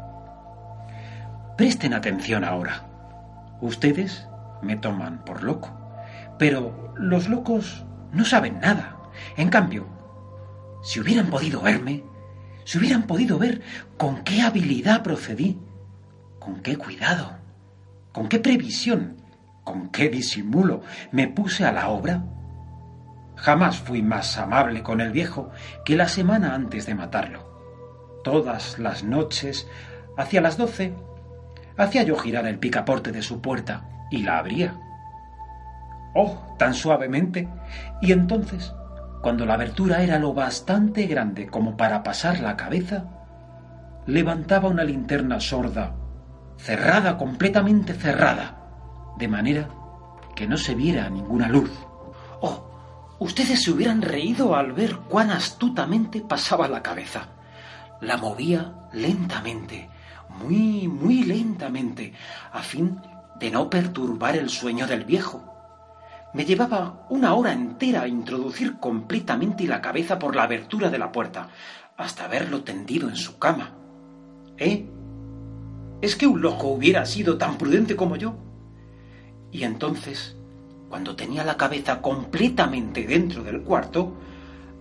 Presten atención ahora. Ustedes me toman por loco, pero los locos no saben nada. En cambio, si hubieran podido verme, si hubieran podido ver con qué habilidad procedí, con qué cuidado, con qué previsión, con qué disimulo me puse a la obra, jamás fui más amable con el viejo que la semana antes de matarlo. Todas las noches, hacia las doce, hacía yo girar el picaporte de su puerta y la abría. Oh, tan suavemente. Y entonces cuando la abertura era lo bastante grande como para pasar la cabeza, levantaba una linterna sorda, cerrada, completamente cerrada, de manera que no se viera ninguna luz. Oh, ustedes se hubieran reído al ver cuán astutamente pasaba la cabeza. La movía lentamente, muy, muy lentamente, a fin de no perturbar el sueño del viejo. Me llevaba una hora entera a introducir completamente la cabeza por la abertura de la puerta, hasta verlo tendido en su cama. ¿Eh? ¿Es que un loco hubiera sido tan prudente como yo? Y entonces, cuando tenía la cabeza completamente dentro del cuarto,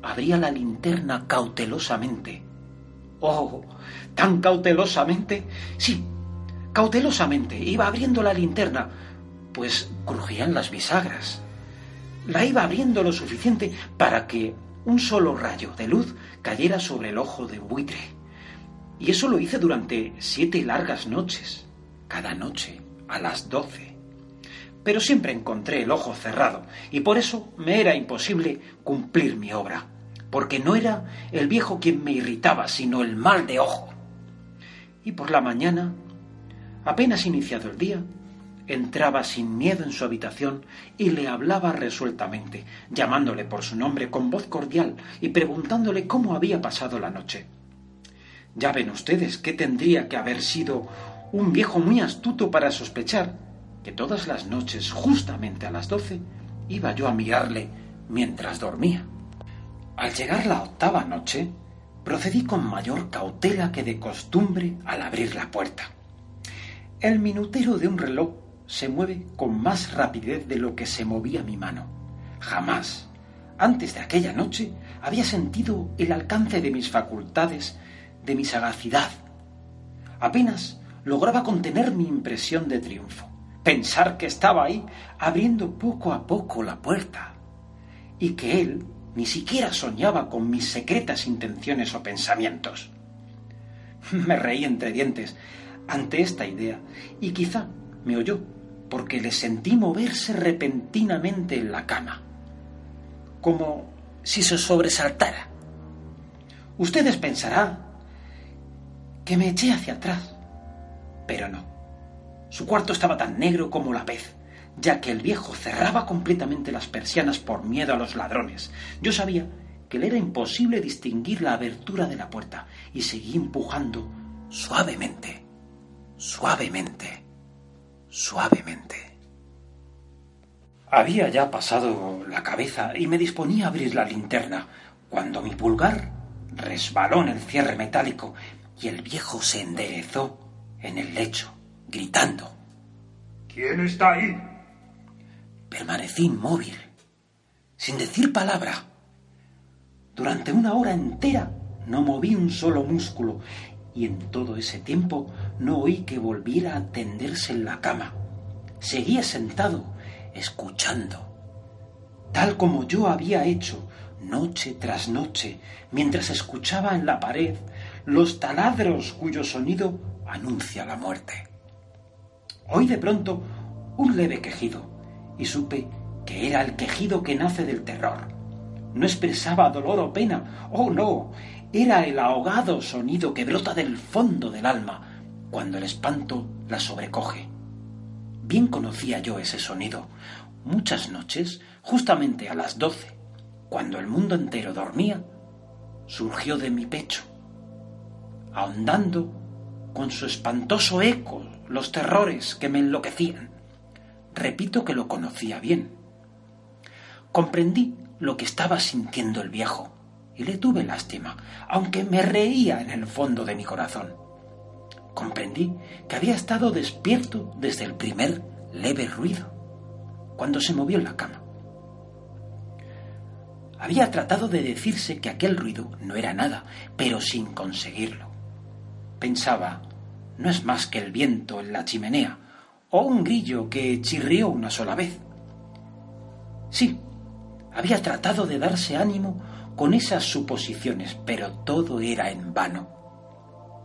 abría la linterna cautelosamente. ¡Oh! tan cautelosamente. Sí, cautelosamente iba abriendo la linterna, pues crujían las bisagras. La iba abriendo lo suficiente para que un solo rayo de luz cayera sobre el ojo de buitre. Y eso lo hice durante siete largas noches, cada noche, a las doce. Pero siempre encontré el ojo cerrado, y por eso me era imposible cumplir mi obra, porque no era el viejo quien me irritaba, sino el mal de ojo y por la mañana, apenas iniciado el día, entraba sin miedo en su habitación y le hablaba resueltamente, llamándole por su nombre con voz cordial y preguntándole cómo había pasado la noche. Ya ven ustedes que tendría que haber sido un viejo muy astuto para sospechar que todas las noches, justamente a las doce, iba yo a mirarle mientras dormía. Al llegar la octava noche, procedí con mayor cautela que de costumbre al abrir la puerta. El minutero de un reloj se mueve con más rapidez de lo que se movía mi mano. Jamás, antes de aquella noche, había sentido el alcance de mis facultades, de mi sagacidad. Apenas lograba contener mi impresión de triunfo, pensar que estaba ahí abriendo poco a poco la puerta y que él ni siquiera soñaba con mis secretas intenciones o pensamientos. Me reí entre dientes ante esta idea y quizá me oyó porque le sentí moverse repentinamente en la cama, como si se sobresaltara. Ustedes pensarán que me eché hacia atrás, pero no. Su cuarto estaba tan negro como la pez ya que el viejo cerraba completamente las persianas por miedo a los ladrones. Yo sabía que le era imposible distinguir la abertura de la puerta y seguí empujando suavemente, suavemente, suavemente. Había ya pasado la cabeza y me disponía a abrir la linterna cuando mi pulgar resbaló en el cierre metálico y el viejo se enderezó en el lecho, gritando. ¿Quién está ahí? Permanecí inmóvil, sin decir palabra. Durante una hora entera no moví un solo músculo y en todo ese tiempo no oí que volviera a tenderse en la cama. Seguía sentado, escuchando, tal como yo había hecho noche tras noche, mientras escuchaba en la pared los taladros cuyo sonido anuncia la muerte. Oí de pronto un leve quejido y supe que era el quejido que nace del terror. No expresaba dolor o pena, oh no, era el ahogado sonido que brota del fondo del alma cuando el espanto la sobrecoge. Bien conocía yo ese sonido. Muchas noches, justamente a las doce, cuando el mundo entero dormía, surgió de mi pecho, ahondando con su espantoso eco los terrores que me enloquecían. Repito que lo conocía bien. Comprendí lo que estaba sintiendo el viejo y le tuve lástima, aunque me reía en el fondo de mi corazón. Comprendí que había estado despierto desde el primer leve ruido, cuando se movió en la cama. Había tratado de decirse que aquel ruido no era nada, pero sin conseguirlo. Pensaba, no es más que el viento en la chimenea, o un grillo que chirrió una sola vez. Sí, había tratado de darse ánimo con esas suposiciones, pero todo era en vano.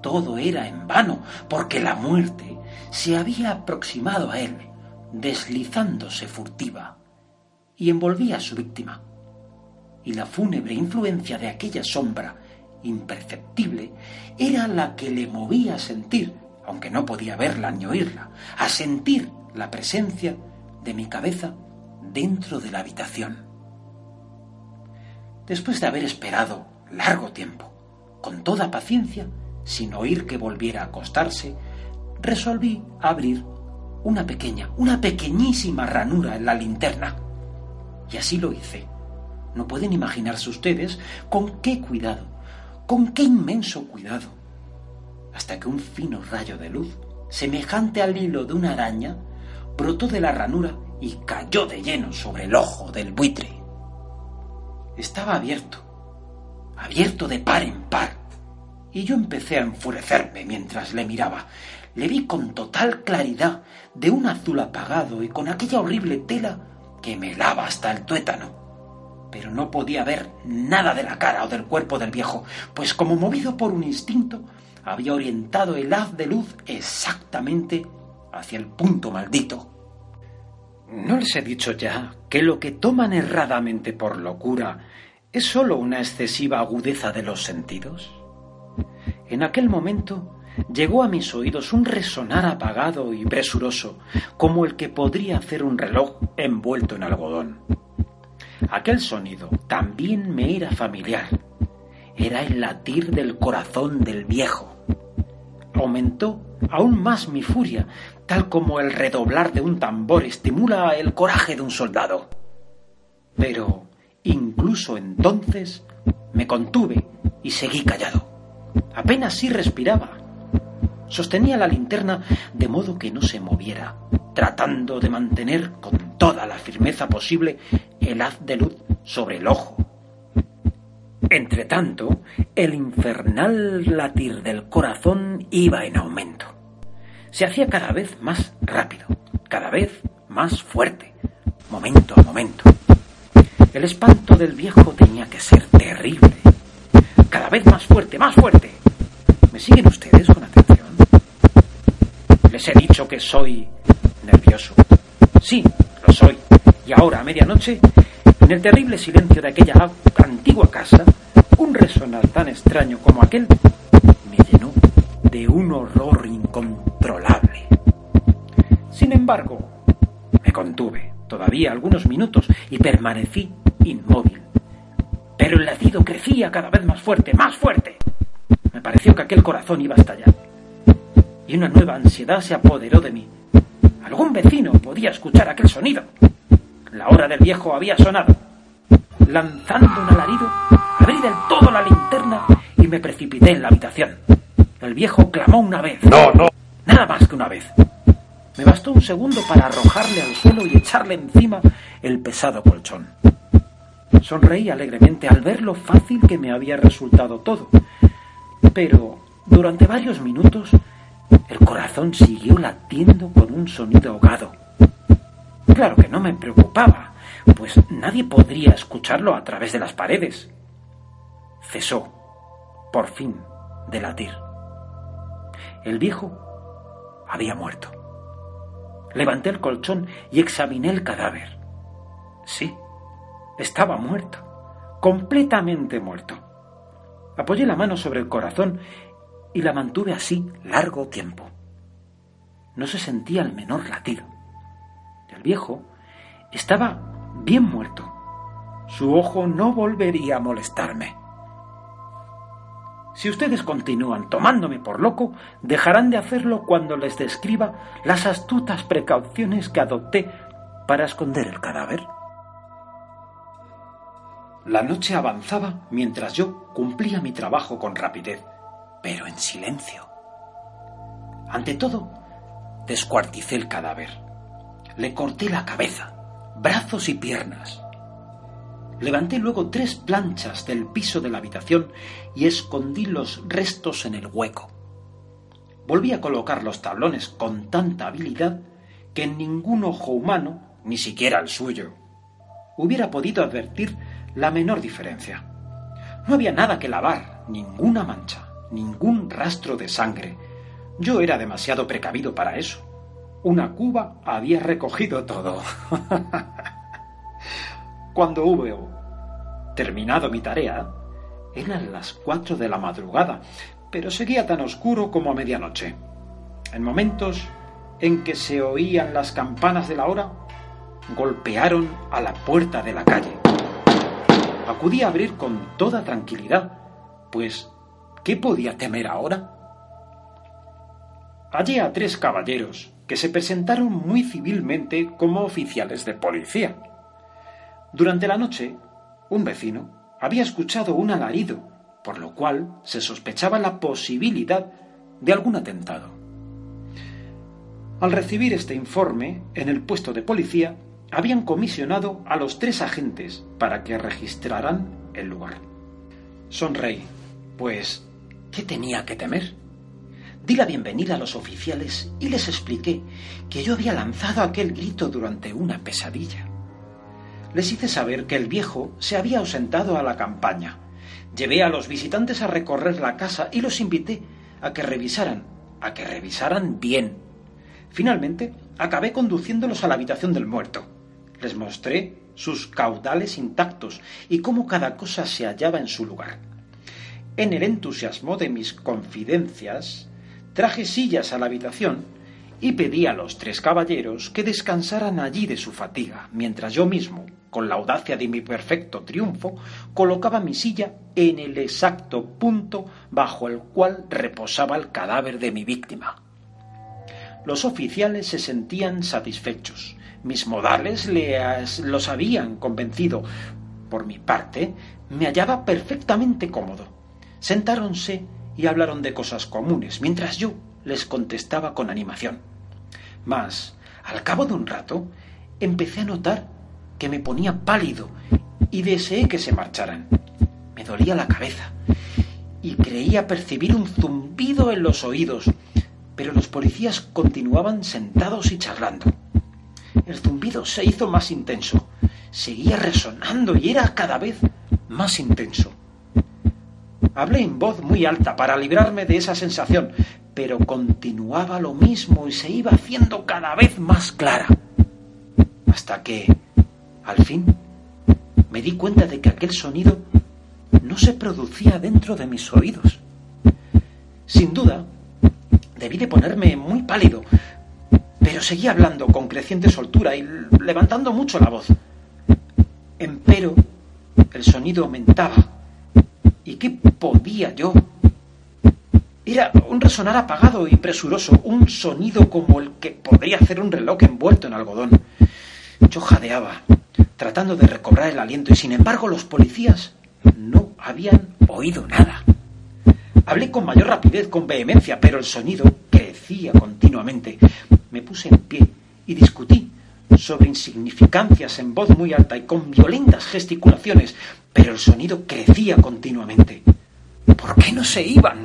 Todo era en vano, porque la muerte se había aproximado a él, deslizándose furtiva, y envolvía a su víctima. y la fúnebre influencia de aquella sombra imperceptible era la que le movía a sentir, aunque no podía verla ni oírla, a sentir la presencia de mi cabeza dentro de la habitación. Después de haber esperado largo tiempo, con toda paciencia, sin oír que volviera a acostarse, resolví abrir una pequeña, una pequeñísima ranura en la linterna. Y así lo hice. No pueden imaginarse ustedes con qué cuidado, con qué inmenso cuidado, hasta que un fino rayo de luz, semejante al hilo de una araña, brotó de la ranura y cayó de lleno sobre el ojo del buitre. Estaba abierto, abierto de par en par, y yo empecé a enfurecerme mientras le miraba. Le vi con total claridad, de un azul apagado y con aquella horrible tela que me lava hasta el tuétano. Pero no podía ver nada de la cara o del cuerpo del viejo, pues como movido por un instinto, había orientado el haz de luz exactamente hacia el punto maldito. ¿No les he dicho ya que lo que toman erradamente por locura es sólo una excesiva agudeza de los sentidos? En aquel momento llegó a mis oídos un resonar apagado y presuroso, como el que podría hacer un reloj envuelto en algodón. Aquel sonido también me era familiar. Era el latir del corazón del viejo. Aumentó aún más mi furia, tal como el redoblar de un tambor estimula el coraje de un soldado. Pero incluso entonces me contuve y seguí callado. Apenas sí respiraba. Sostenía la linterna de modo que no se moviera, tratando de mantener con toda la firmeza posible el haz de luz sobre el ojo. Entretanto, el infernal latir del corazón iba en aumento. Se hacía cada vez más rápido, cada vez más fuerte, momento a momento. El espanto del viejo tenía que ser terrible. Cada vez más fuerte, más fuerte. ¿Me siguen ustedes con atención? Les he dicho que soy nervioso. Sí, lo soy. Y ahora, a medianoche, en el terrible silencio de aquella antigua casa, un resonar tan extraño como aquel me llenó de un horror incontrolable. Sin embargo, me contuve todavía algunos minutos y permanecí inmóvil. Pero el latido crecía cada vez más fuerte, más fuerte. Me pareció que aquel corazón iba a estallar. Y una nueva ansiedad se apoderó de mí. Algún vecino podía escuchar aquel sonido. La hora del viejo había sonado. Lanzando un alarido, abrí del todo la linterna y me precipité en la habitación. El viejo clamó una vez. No, no. Nada más que una vez. Me bastó un segundo para arrojarle al suelo y echarle encima el pesado colchón. Sonreí alegremente al ver lo fácil que me había resultado todo. Pero durante varios minutos el corazón siguió latiendo con un sonido ahogado. Claro que no me preocupaba, pues nadie podría escucharlo a través de las paredes. Cesó, por fin, de latir. El viejo había muerto. Levanté el colchón y examiné el cadáver. Sí, estaba muerto, completamente muerto. Apoyé la mano sobre el corazón y la mantuve así largo tiempo. No se sentía el menor latido. Viejo estaba bien muerto. Su ojo no volvería a molestarme. Si ustedes continúan tomándome por loco, dejarán de hacerlo cuando les describa las astutas precauciones que adopté para esconder el cadáver. La noche avanzaba mientras yo cumplía mi trabajo con rapidez, pero en silencio. Ante todo, descuarticé el cadáver. Le corté la cabeza, brazos y piernas. Levanté luego tres planchas del piso de la habitación y escondí los restos en el hueco. Volví a colocar los tablones con tanta habilidad que ningún ojo humano, ni siquiera el suyo, hubiera podido advertir la menor diferencia. No había nada que lavar, ninguna mancha, ningún rastro de sangre. Yo era demasiado precavido para eso. Una cuba había recogido todo. Cuando hubo terminado mi tarea, eran las cuatro de la madrugada, pero seguía tan oscuro como a medianoche. En momentos en que se oían las campanas de la hora, golpearon a la puerta de la calle. Acudí a abrir con toda tranquilidad, pues ¿qué podía temer ahora? Hallé a tres caballeros que se presentaron muy civilmente como oficiales de policía. Durante la noche, un vecino había escuchado un alarido, por lo cual se sospechaba la posibilidad de algún atentado. Al recibir este informe, en el puesto de policía habían comisionado a los tres agentes para que registraran el lugar. Sonreí, pues, ¿qué tenía que temer? Di la bienvenida a los oficiales y les expliqué que yo había lanzado aquel grito durante una pesadilla. Les hice saber que el viejo se había ausentado a la campaña. Llevé a los visitantes a recorrer la casa y los invité a que revisaran, a que revisaran bien. Finalmente, acabé conduciéndolos a la habitación del muerto. Les mostré sus caudales intactos y cómo cada cosa se hallaba en su lugar. En el entusiasmo de mis confidencias, traje sillas a la habitación y pedí a los tres caballeros que descansaran allí de su fatiga, mientras yo mismo, con la audacia de mi perfecto triunfo, colocaba mi silla en el exacto punto bajo el cual reposaba el cadáver de mi víctima. Los oficiales se sentían satisfechos, mis modales les, los habían convencido. Por mi parte, me hallaba perfectamente cómodo. Sentáronse y hablaron de cosas comunes, mientras yo les contestaba con animación. Mas, al cabo de un rato, empecé a notar que me ponía pálido y deseé que se marcharan. Me dolía la cabeza y creía percibir un zumbido en los oídos, pero los policías continuaban sentados y charlando. El zumbido se hizo más intenso, seguía resonando y era cada vez más intenso. Hablé en voz muy alta para librarme de esa sensación, pero continuaba lo mismo y se iba haciendo cada vez más clara. Hasta que, al fin, me di cuenta de que aquel sonido no se producía dentro de mis oídos. Sin duda, debí de ponerme muy pálido, pero seguía hablando con creciente soltura y levantando mucho la voz. Empero, el sonido aumentaba ¿Y qué podía yo? Era un resonar apagado y presuroso, un sonido como el que podría hacer un reloj envuelto en algodón. Yo jadeaba, tratando de recobrar el aliento, y sin embargo los policías no habían oído nada. Hablé con mayor rapidez, con vehemencia, pero el sonido crecía continuamente. Me puse en pie y discutí sobre insignificancias en voz muy alta y con violentas gesticulaciones, pero el sonido crecía continuamente. ¿Por qué no se iban?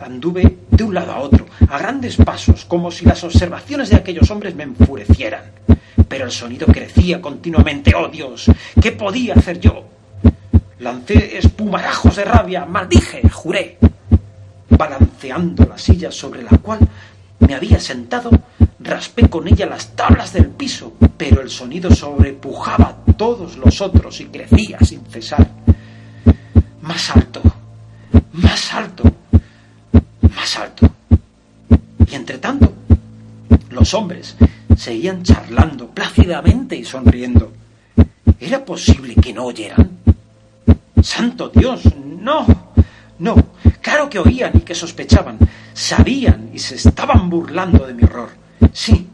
Anduve de un lado a otro, a grandes pasos, como si las observaciones de aquellos hombres me enfurecieran. Pero el sonido crecía continuamente. ¡Oh Dios! ¿Qué podía hacer yo? Lancé espumarajos de rabia, maldije, juré. Balanceando la silla sobre la cual me había sentado, raspé con ella las tablas del piso, pero el sonido sobrepujaba todos los otros y crecía sin cesar. Más alto, más alto, más alto. Y entre tanto, los hombres seguían charlando plácidamente y sonriendo. ¿Era posible que no oyeran? ¡Santo Dios! ¡No! No, claro que oían y que sospechaban. Sabían y se estaban burlando de mi horror. Sí,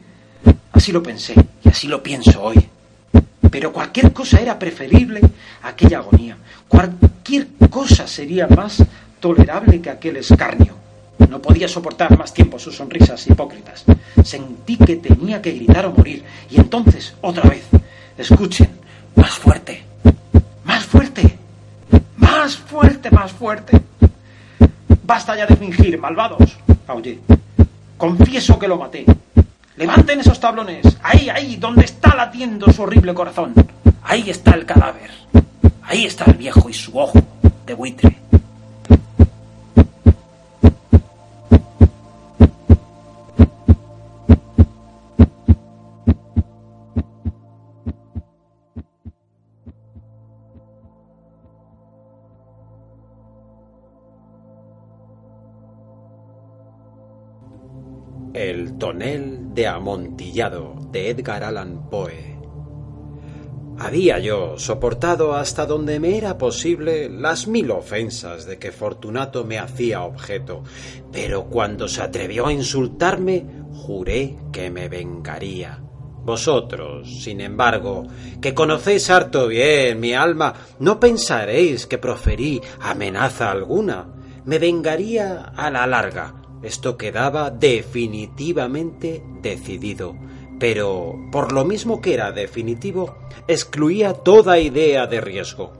así lo pensé y así lo pienso hoy. Pero cualquier cosa era preferible a aquella agonía. Cualquier cosa sería más tolerable que aquel escarnio. No podía soportar más tiempo sus sonrisas hipócritas. Sentí que tenía que gritar o morir. Y entonces, otra vez, escuchen, más fuerte, más fuerte, más fuerte, más fuerte. Basta ya de fingir, malvados, aullé. Confieso que lo maté. Levanten esos tablones. Ahí, ahí, donde está latiendo su horrible corazón. Ahí está el cadáver. Ahí está el viejo y su ojo de buitre. El tonel de amontillado de Edgar Allan Poe. Había yo soportado hasta donde me era posible las mil ofensas de que Fortunato me hacía objeto, pero cuando se atrevió a insultarme, juré que me vengaría. Vosotros, sin embargo, que conocéis harto bien mi alma, no pensaréis que proferí amenaza alguna. Me vengaría a la larga. Esto quedaba definitivamente decidido pero por lo mismo que era definitivo, excluía toda idea de riesgo.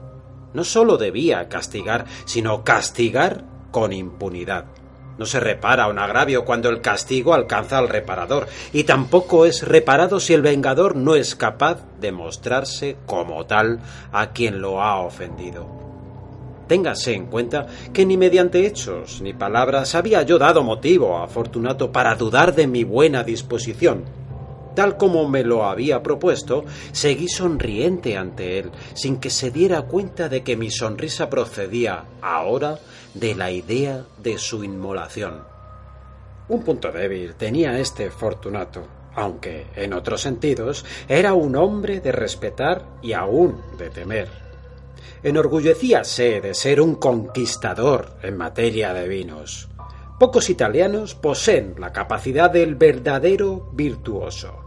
No sólo debía castigar, sino castigar con impunidad. No se repara un agravio cuando el castigo alcanza al reparador, y tampoco es reparado si el vengador no es capaz de mostrarse como tal a quien lo ha ofendido. Téngase en cuenta que ni mediante hechos ni palabras había yo dado motivo a Fortunato para dudar de mi buena disposición, tal como me lo había propuesto, seguí sonriente ante él, sin que se diera cuenta de que mi sonrisa procedía ahora de la idea de su inmolación. Un punto débil tenía este Fortunato, aunque en otros sentidos era un hombre de respetar y aún de temer. Enorgullecíase de ser un conquistador en materia de vinos. Pocos italianos poseen la capacidad del verdadero virtuoso.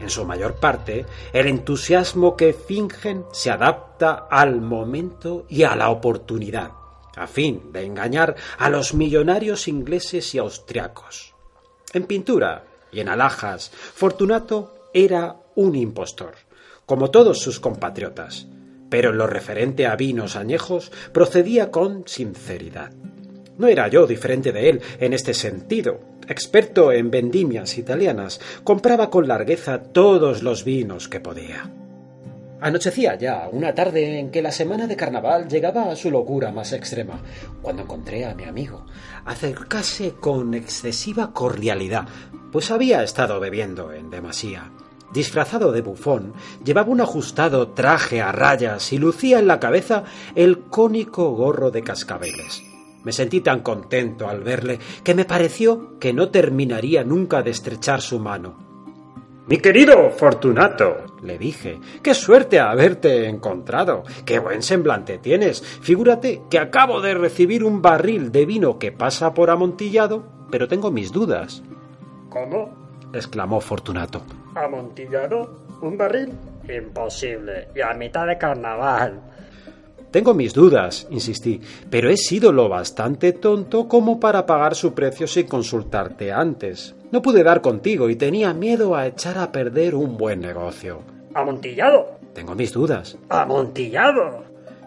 En su mayor parte, el entusiasmo que fingen se adapta al momento y a la oportunidad, a fin de engañar a los millonarios ingleses y austriacos. En pintura y en alhajas, Fortunato era un impostor, como todos sus compatriotas, pero en lo referente a vinos añejos procedía con sinceridad. No era yo diferente de él en este sentido. Experto en vendimias italianas, compraba con largueza todos los vinos que podía. Anochecía ya, una tarde en que la semana de carnaval llegaba a su locura más extrema, cuando encontré a mi amigo acercarse con excesiva cordialidad, pues había estado bebiendo en demasía. Disfrazado de bufón, llevaba un ajustado traje a rayas y lucía en la cabeza el cónico gorro de cascabeles. Me sentí tan contento al verle que me pareció que no terminaría nunca de estrechar su mano. Mi querido Fortunato, le dije, qué suerte haberte encontrado. Qué buen semblante tienes. Figúrate que acabo de recibir un barril de vino que pasa por amontillado, pero tengo mis dudas. ¿Cómo? exclamó Fortunato. ¿Amontillado? ¿Un barril? Imposible. Y a mitad de carnaval. Tengo mis dudas, insistí, pero he sido lo bastante tonto como para pagar su precio sin consultarte antes. No pude dar contigo y tenía miedo a echar a perder un buen negocio. ¿Amontillado? Tengo mis dudas ¿Amontillado?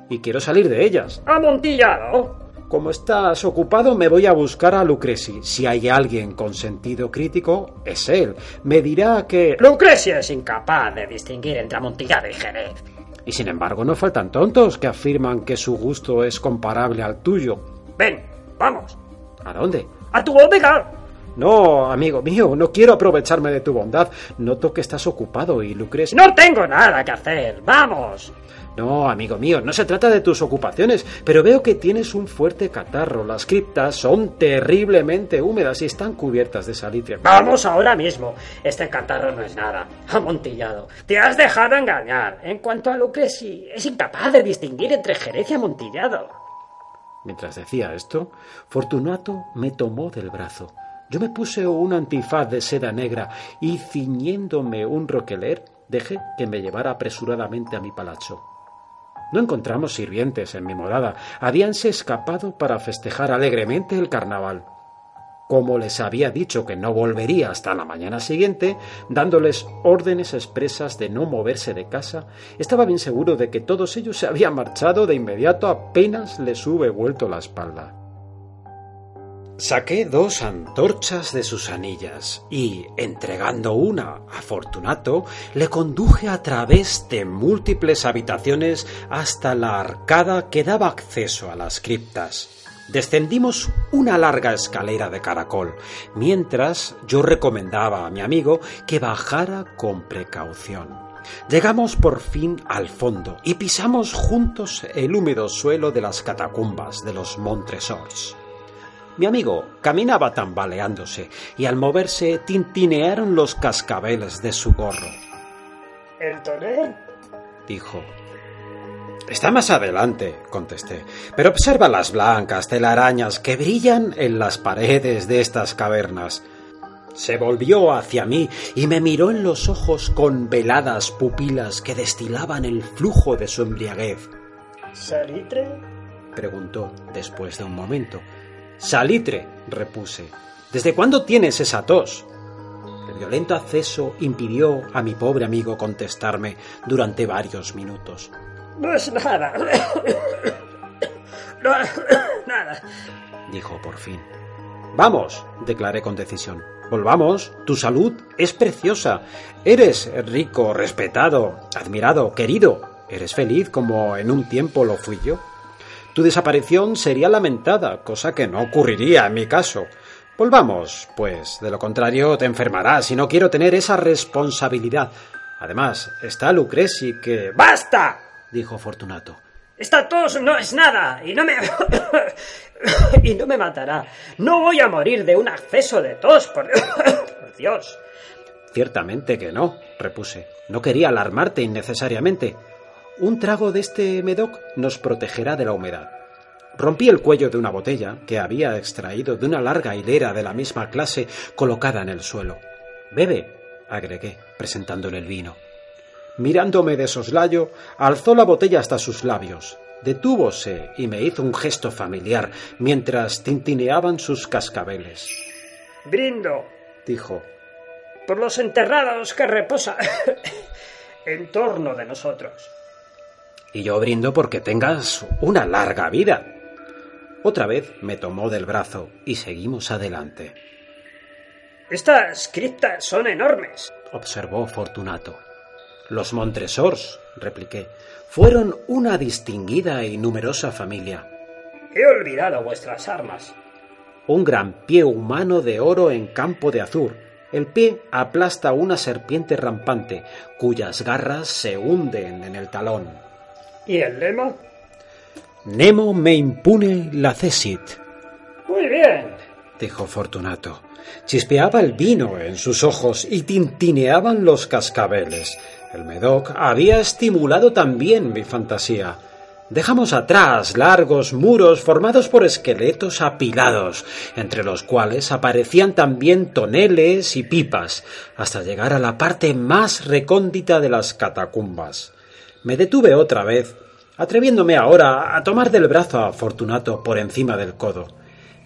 y quiero salir de ellas. ¿Amontillado? Como estás ocupado, me voy a buscar a Lucreci. Si hay alguien con sentido crítico, es él. Me dirá que... Lucrecia es incapaz de distinguir entre amontillado y jerez. Y sin embargo, no faltan tontos que afirman que su gusto es comparable al tuyo. Ven, vamos. ¿A dónde? ¡A tu bodega! No, amigo mío, no quiero aprovecharme de tu bondad. Noto que estás ocupado y Lucrecia... No tengo nada que hacer. ¡Vamos! No, amigo mío, no se trata de tus ocupaciones, pero veo que tienes un fuerte catarro. Las criptas son terriblemente húmedas y están cubiertas de salitre. Vamos ahora mismo. Este catarro no es nada. Amontillado. Te has dejado engañar. En cuanto a Lucreci, es incapaz de distinguir entre jerez y amontillado. Mientras decía esto, Fortunato me tomó del brazo. Yo me puse un antifaz de seda negra y ciñéndome un roqueler, dejé que me llevara apresuradamente a mi palacio. No encontramos sirvientes en mi morada. Habíanse escapado para festejar alegremente el carnaval. Como les había dicho que no volvería hasta la mañana siguiente, dándoles órdenes expresas de no moverse de casa, estaba bien seguro de que todos ellos se habían marchado de inmediato apenas les hube vuelto la espalda. Saqué dos antorchas de sus anillas y, entregando una a Fortunato, le conduje a través de múltiples habitaciones hasta la arcada que daba acceso a las criptas. Descendimos una larga escalera de caracol, mientras yo recomendaba a mi amigo que bajara con precaución. Llegamos por fin al fondo y pisamos juntos el húmedo suelo de las catacumbas de los Montresors. Mi amigo caminaba tambaleándose y al moverse tintinearon los cascabeles de su gorro. ¿El tonel? dijo. Está más adelante, contesté, pero observa las blancas telarañas que brillan en las paredes de estas cavernas. Se volvió hacia mí y me miró en los ojos con veladas pupilas que destilaban el flujo de su embriaguez. ¿Salitre? preguntó después de un momento. Salitre, repuse. ¿Desde cuándo tienes esa tos? El violento acceso impidió a mi pobre amigo contestarme durante varios minutos. No es nada. No, nada. dijo por fin. Vamos, declaré con decisión. Volvamos, tu salud es preciosa. Eres rico, respetado, admirado, querido. Eres feliz como en un tiempo lo fui yo. Tu desaparición sería lamentada, cosa que no ocurriría en mi caso. Volvamos, pues de lo contrario te enfermarás y no quiero tener esa responsabilidad. Además, está Lucreci que... ¡Basta! dijo Fortunato. Esta tos no es nada y no me... y no me matará. No voy a morir de un acceso de tos, por, por Dios. Ciertamente que no, repuse. No quería alarmarte innecesariamente. Un trago de este medoc nos protegerá de la humedad. Rompí el cuello de una botella que había extraído de una larga hilera de la misma clase colocada en el suelo. Bebe, agregué, presentándole el vino. Mirándome de soslayo, alzó la botella hasta sus labios, detúvose y me hizo un gesto familiar mientras tintineaban sus cascabeles. Brindo Dijo, por los enterrados que reposan en torno de nosotros. Y yo brindo porque tengas una larga vida. Otra vez me tomó del brazo y seguimos adelante, Estas criptas son enormes. observó Fortunato. Los Montresors, repliqué, fueron una distinguida y numerosa familia. He olvidado vuestras armas. Un gran pie humano de oro en campo de azur. El pie aplasta una serpiente rampante, cuyas garras se hunden en el talón. ¿Y el lema? Nemo me impune lacessit, Muy bien. dijo Fortunato. Chispeaba el vino en sus ojos y tintineaban los cascabeles. El Medoc había estimulado también mi fantasía. Dejamos atrás largos muros formados por esqueletos apilados, entre los cuales aparecían también toneles y pipas, hasta llegar a la parte más recóndita de las catacumbas. Me detuve otra vez, atreviéndome ahora a tomar del brazo a Fortunato por encima del codo.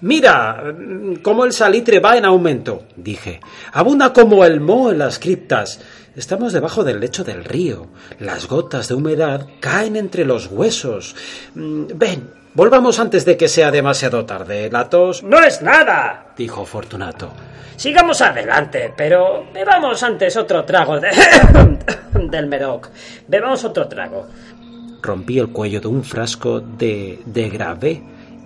Mira, cómo el salitre va en aumento, dije. Abunda como el moho en las criptas. Estamos debajo del lecho del río. Las gotas de humedad caen entre los huesos. Mm, Ven, volvamos antes de que sea demasiado tarde. La tos. No es nada. dijo Fortunato. Sigamos adelante, pero bebamos antes otro trago de... del Medoc. Bebamos otro trago. Rompí el cuello de un frasco de, de gravé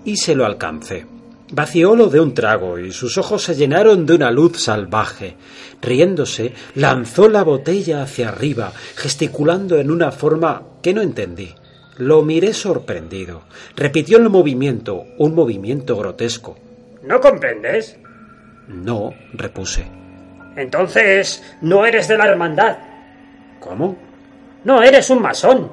y se lo alcancé. Vaciólo de un trago y sus ojos se llenaron de una luz salvaje. Riéndose, lanzó la botella hacia arriba, gesticulando en una forma que no entendí. Lo miré sorprendido. Repitió el movimiento, un movimiento grotesco. ¿No comprendes? No, repuse. Entonces, no eres de la hermandad. ¿Cómo? No eres un masón.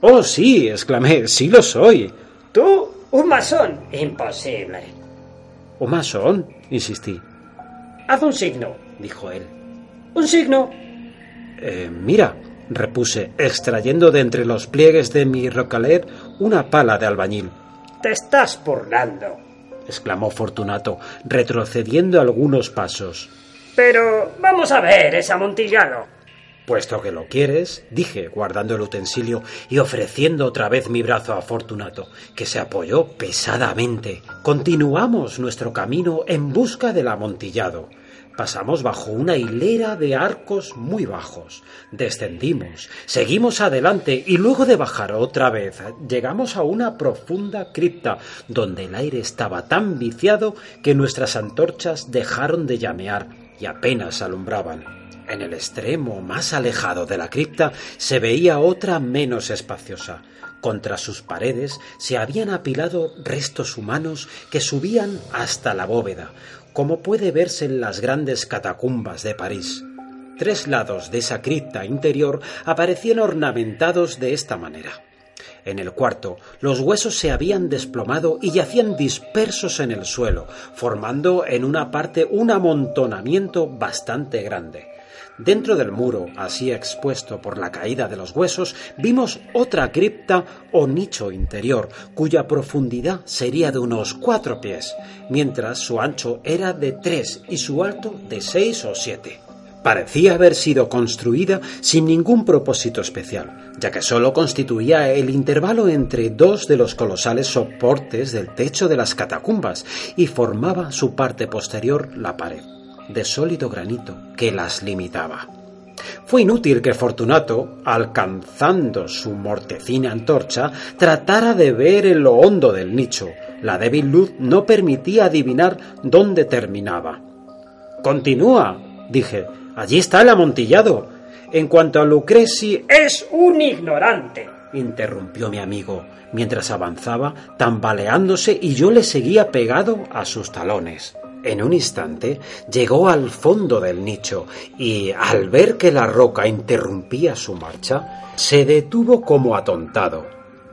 Oh, sí, exclamé, sí lo soy. ¿Tú? ¿Un masón? Imposible. ¿Un masón? insistí, Haz un signo. dijo él. Un signo. Eh, mira, repuse, extrayendo de entre los pliegues de mi rocaler una pala de albañil. Te estás burlando. exclamó Fortunato, retrocediendo algunos pasos. Pero vamos a ver ese amontillado. Puesto que lo quieres, dije, guardando el utensilio y ofreciendo otra vez mi brazo a Fortunato, que se apoyó pesadamente. Continuamos nuestro camino en busca del amontillado. Pasamos bajo una hilera de arcos muy bajos. Descendimos, seguimos adelante y luego de bajar otra vez llegamos a una profunda cripta donde el aire estaba tan viciado que nuestras antorchas dejaron de llamear y apenas alumbraban. En el extremo más alejado de la cripta se veía otra menos espaciosa, Contra sus paredes se habían apilado restos humanos que subían hasta la bóveda, como puede verse en las grandes catacumbas de París. Tres lados de esa cripta interior aparecían ornamentados de esta manera. En el cuarto, los huesos se habían desplomado y yacían dispersos en el suelo, formando en una parte un amontonamiento bastante grande. Dentro del muro, así expuesto por la caída de los huesos, vimos otra cripta o nicho interior, cuya profundidad sería de unos cuatro pies, mientras su ancho era de tres y su alto de seis o siete. Parecía haber sido construida sin ningún propósito especial, ya que sólo constituía el intervalo entre dos de los colosales soportes del techo de las catacumbas y formaba su parte posterior la pared de sólido granito que las limitaba. Fue inútil que Fortunato, alcanzando su mortecina antorcha, tratara de ver en lo hondo del nicho. La débil luz no permitía adivinar dónde terminaba. Continúa, dije. Allí está el amontillado. En cuanto a Lucreci, Es un ignorante. interrumpió mi amigo, mientras avanzaba, tambaleándose y yo le seguía pegado a sus talones. En un instante llegó al fondo del nicho y, al ver que la roca interrumpía su marcha, se detuvo como atontado.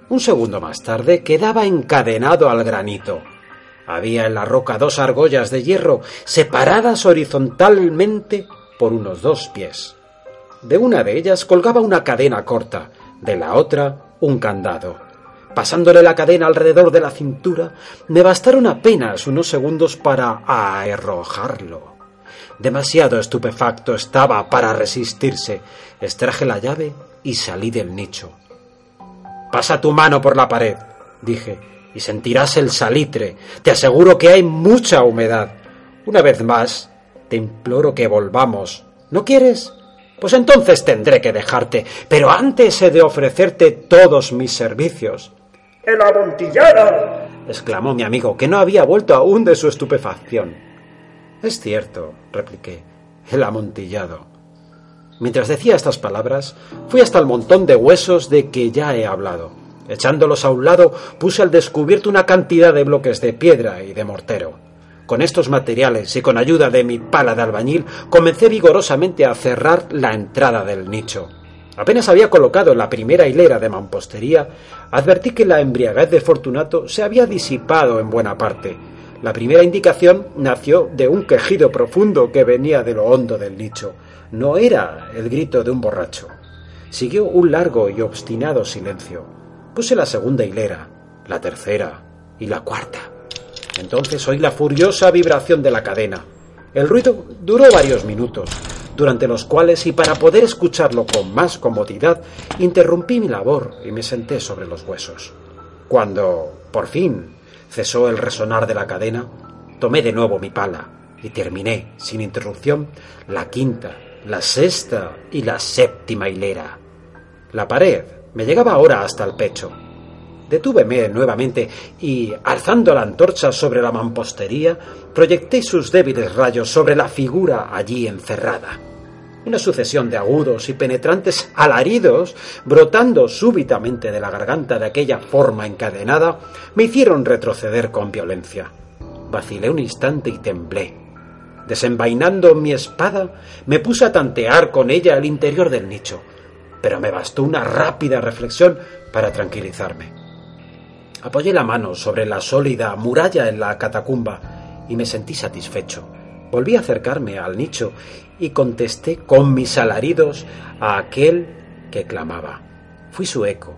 Un segundo más tarde quedaba encadenado al granito. Había en la roca dos argollas de hierro separadas horizontalmente por unos dos pies. De una de ellas colgaba una cadena corta, de la otra un candado. Pasándole la cadena alrededor de la cintura, me bastaron apenas unos segundos para arrojarlo. Demasiado estupefacto estaba para resistirse. Extraje la llave y salí del nicho. Pasa tu mano por la pared, dije, y sentirás el salitre. Te aseguro que hay mucha humedad. Una vez más, te imploro que volvamos. ¿No quieres? Pues entonces tendré que dejarte, pero antes he de ofrecerte todos mis servicios. ¡El amontillado! exclamó mi amigo, que no había vuelto aún de su estupefacción. Es cierto, repliqué, el amontillado. Mientras decía estas palabras, fui hasta el montón de huesos de que ya he hablado. Echándolos a un lado, puse al descubierto una cantidad de bloques de piedra y de mortero. Con estos materiales y con ayuda de mi pala de albañil, comencé vigorosamente a cerrar la entrada del nicho. Apenas había colocado la primera hilera de mampostería, advertí que la embriaguez de Fortunato se había disipado en buena parte. La primera indicación nació de un quejido profundo que venía de lo hondo del nicho. No era el grito de un borracho. Siguió un largo y obstinado silencio. Puse la segunda hilera, la tercera y la cuarta. Entonces oí la furiosa vibración de la cadena. El ruido duró varios minutos, durante los cuales, y para poder escucharlo con más comodidad, interrumpí mi labor y me senté sobre los huesos. Cuando, por fin, cesó el resonar de la cadena, tomé de nuevo mi pala y terminé, sin interrupción, la quinta, la sexta y la séptima hilera. La pared me llegaba ahora hasta el pecho. Detúveme nuevamente y, alzando la antorcha sobre la mampostería, proyecté sus débiles rayos sobre la figura allí encerrada. Una sucesión de agudos y penetrantes alaridos, brotando súbitamente de la garganta de aquella forma encadenada, me hicieron retroceder con violencia. Vacilé un instante y temblé. Desenvainando mi espada, me puse a tantear con ella el interior del nicho, pero me bastó una rápida reflexión para tranquilizarme. Apoyé la mano sobre la sólida muralla en la catacumba y me sentí satisfecho. Volví a acercarme al nicho y contesté con mis alaridos a aquel que clamaba. Fui su eco,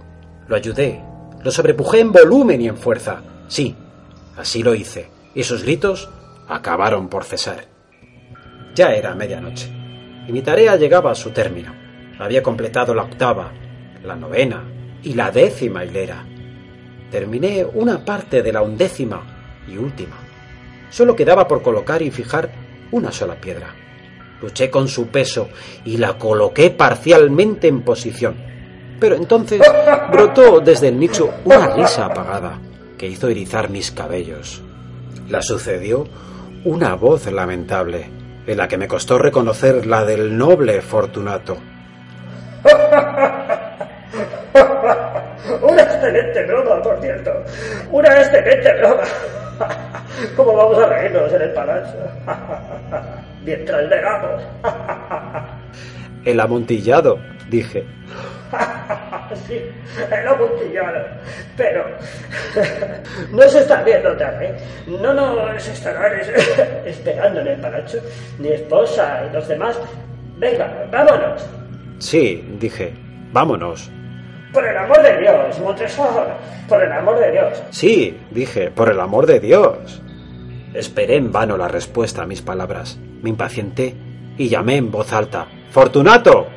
lo ayudé, lo sobrepujé en volumen y en fuerza. Sí, así lo hice, y sus gritos acabaron por cesar. Ya era medianoche, y mi tarea llegaba a su término. Había completado la octava, la novena y la décima hilera. Terminé una parte de la undécima y última. Solo quedaba por colocar y fijar una sola piedra. Luché con su peso y la coloqué parcialmente en posición. Pero entonces brotó desde el nicho una risa apagada que hizo erizar mis cabellos. La sucedió una voz lamentable, en la que me costó reconocer la del noble Fortunato. Una excelente broma, por cierto. Una excelente broma. ¿Cómo vamos a reírnos en el palacio? Mientras llegamos. El amontillado, dije. Sí, el amontillado. Pero no se está viendo tarde. No nos estarán es- esperando en el palacio. Mi esposa y los demás. Venga, vámonos. Sí, dije. Vámonos. Por el amor de Dios, Montresor. Por el amor de Dios. Sí, dije, por el amor de Dios. Esperé en vano la respuesta a mis palabras. Me impacienté y llamé en voz alta. ¡Fortunato!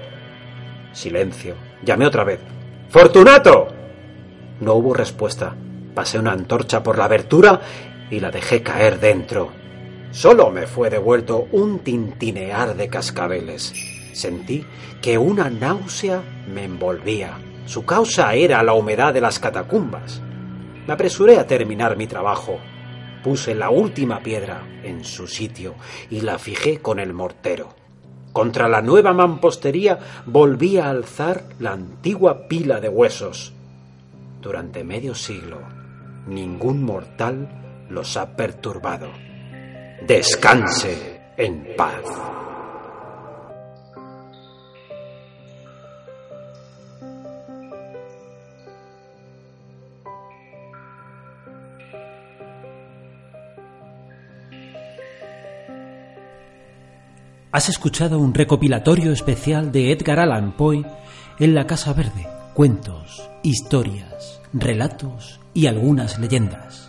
Silencio. Llamé otra vez. ¡Fortunato! No hubo respuesta. Pasé una antorcha por la abertura y la dejé caer dentro. Solo me fue devuelto un tintinear de cascabeles. Sentí que una náusea me envolvía. Su causa era la humedad de las catacumbas. Me apresuré a terminar mi trabajo. Puse la última piedra en su sitio y la fijé con el mortero. Contra la nueva mampostería volví a alzar la antigua pila de huesos. Durante medio siglo, ningún mortal los ha perturbado. Descanse en paz. Has escuchado un recopilatorio especial de Edgar Allan Poe en la Casa Verde. Cuentos, historias, relatos y algunas leyendas.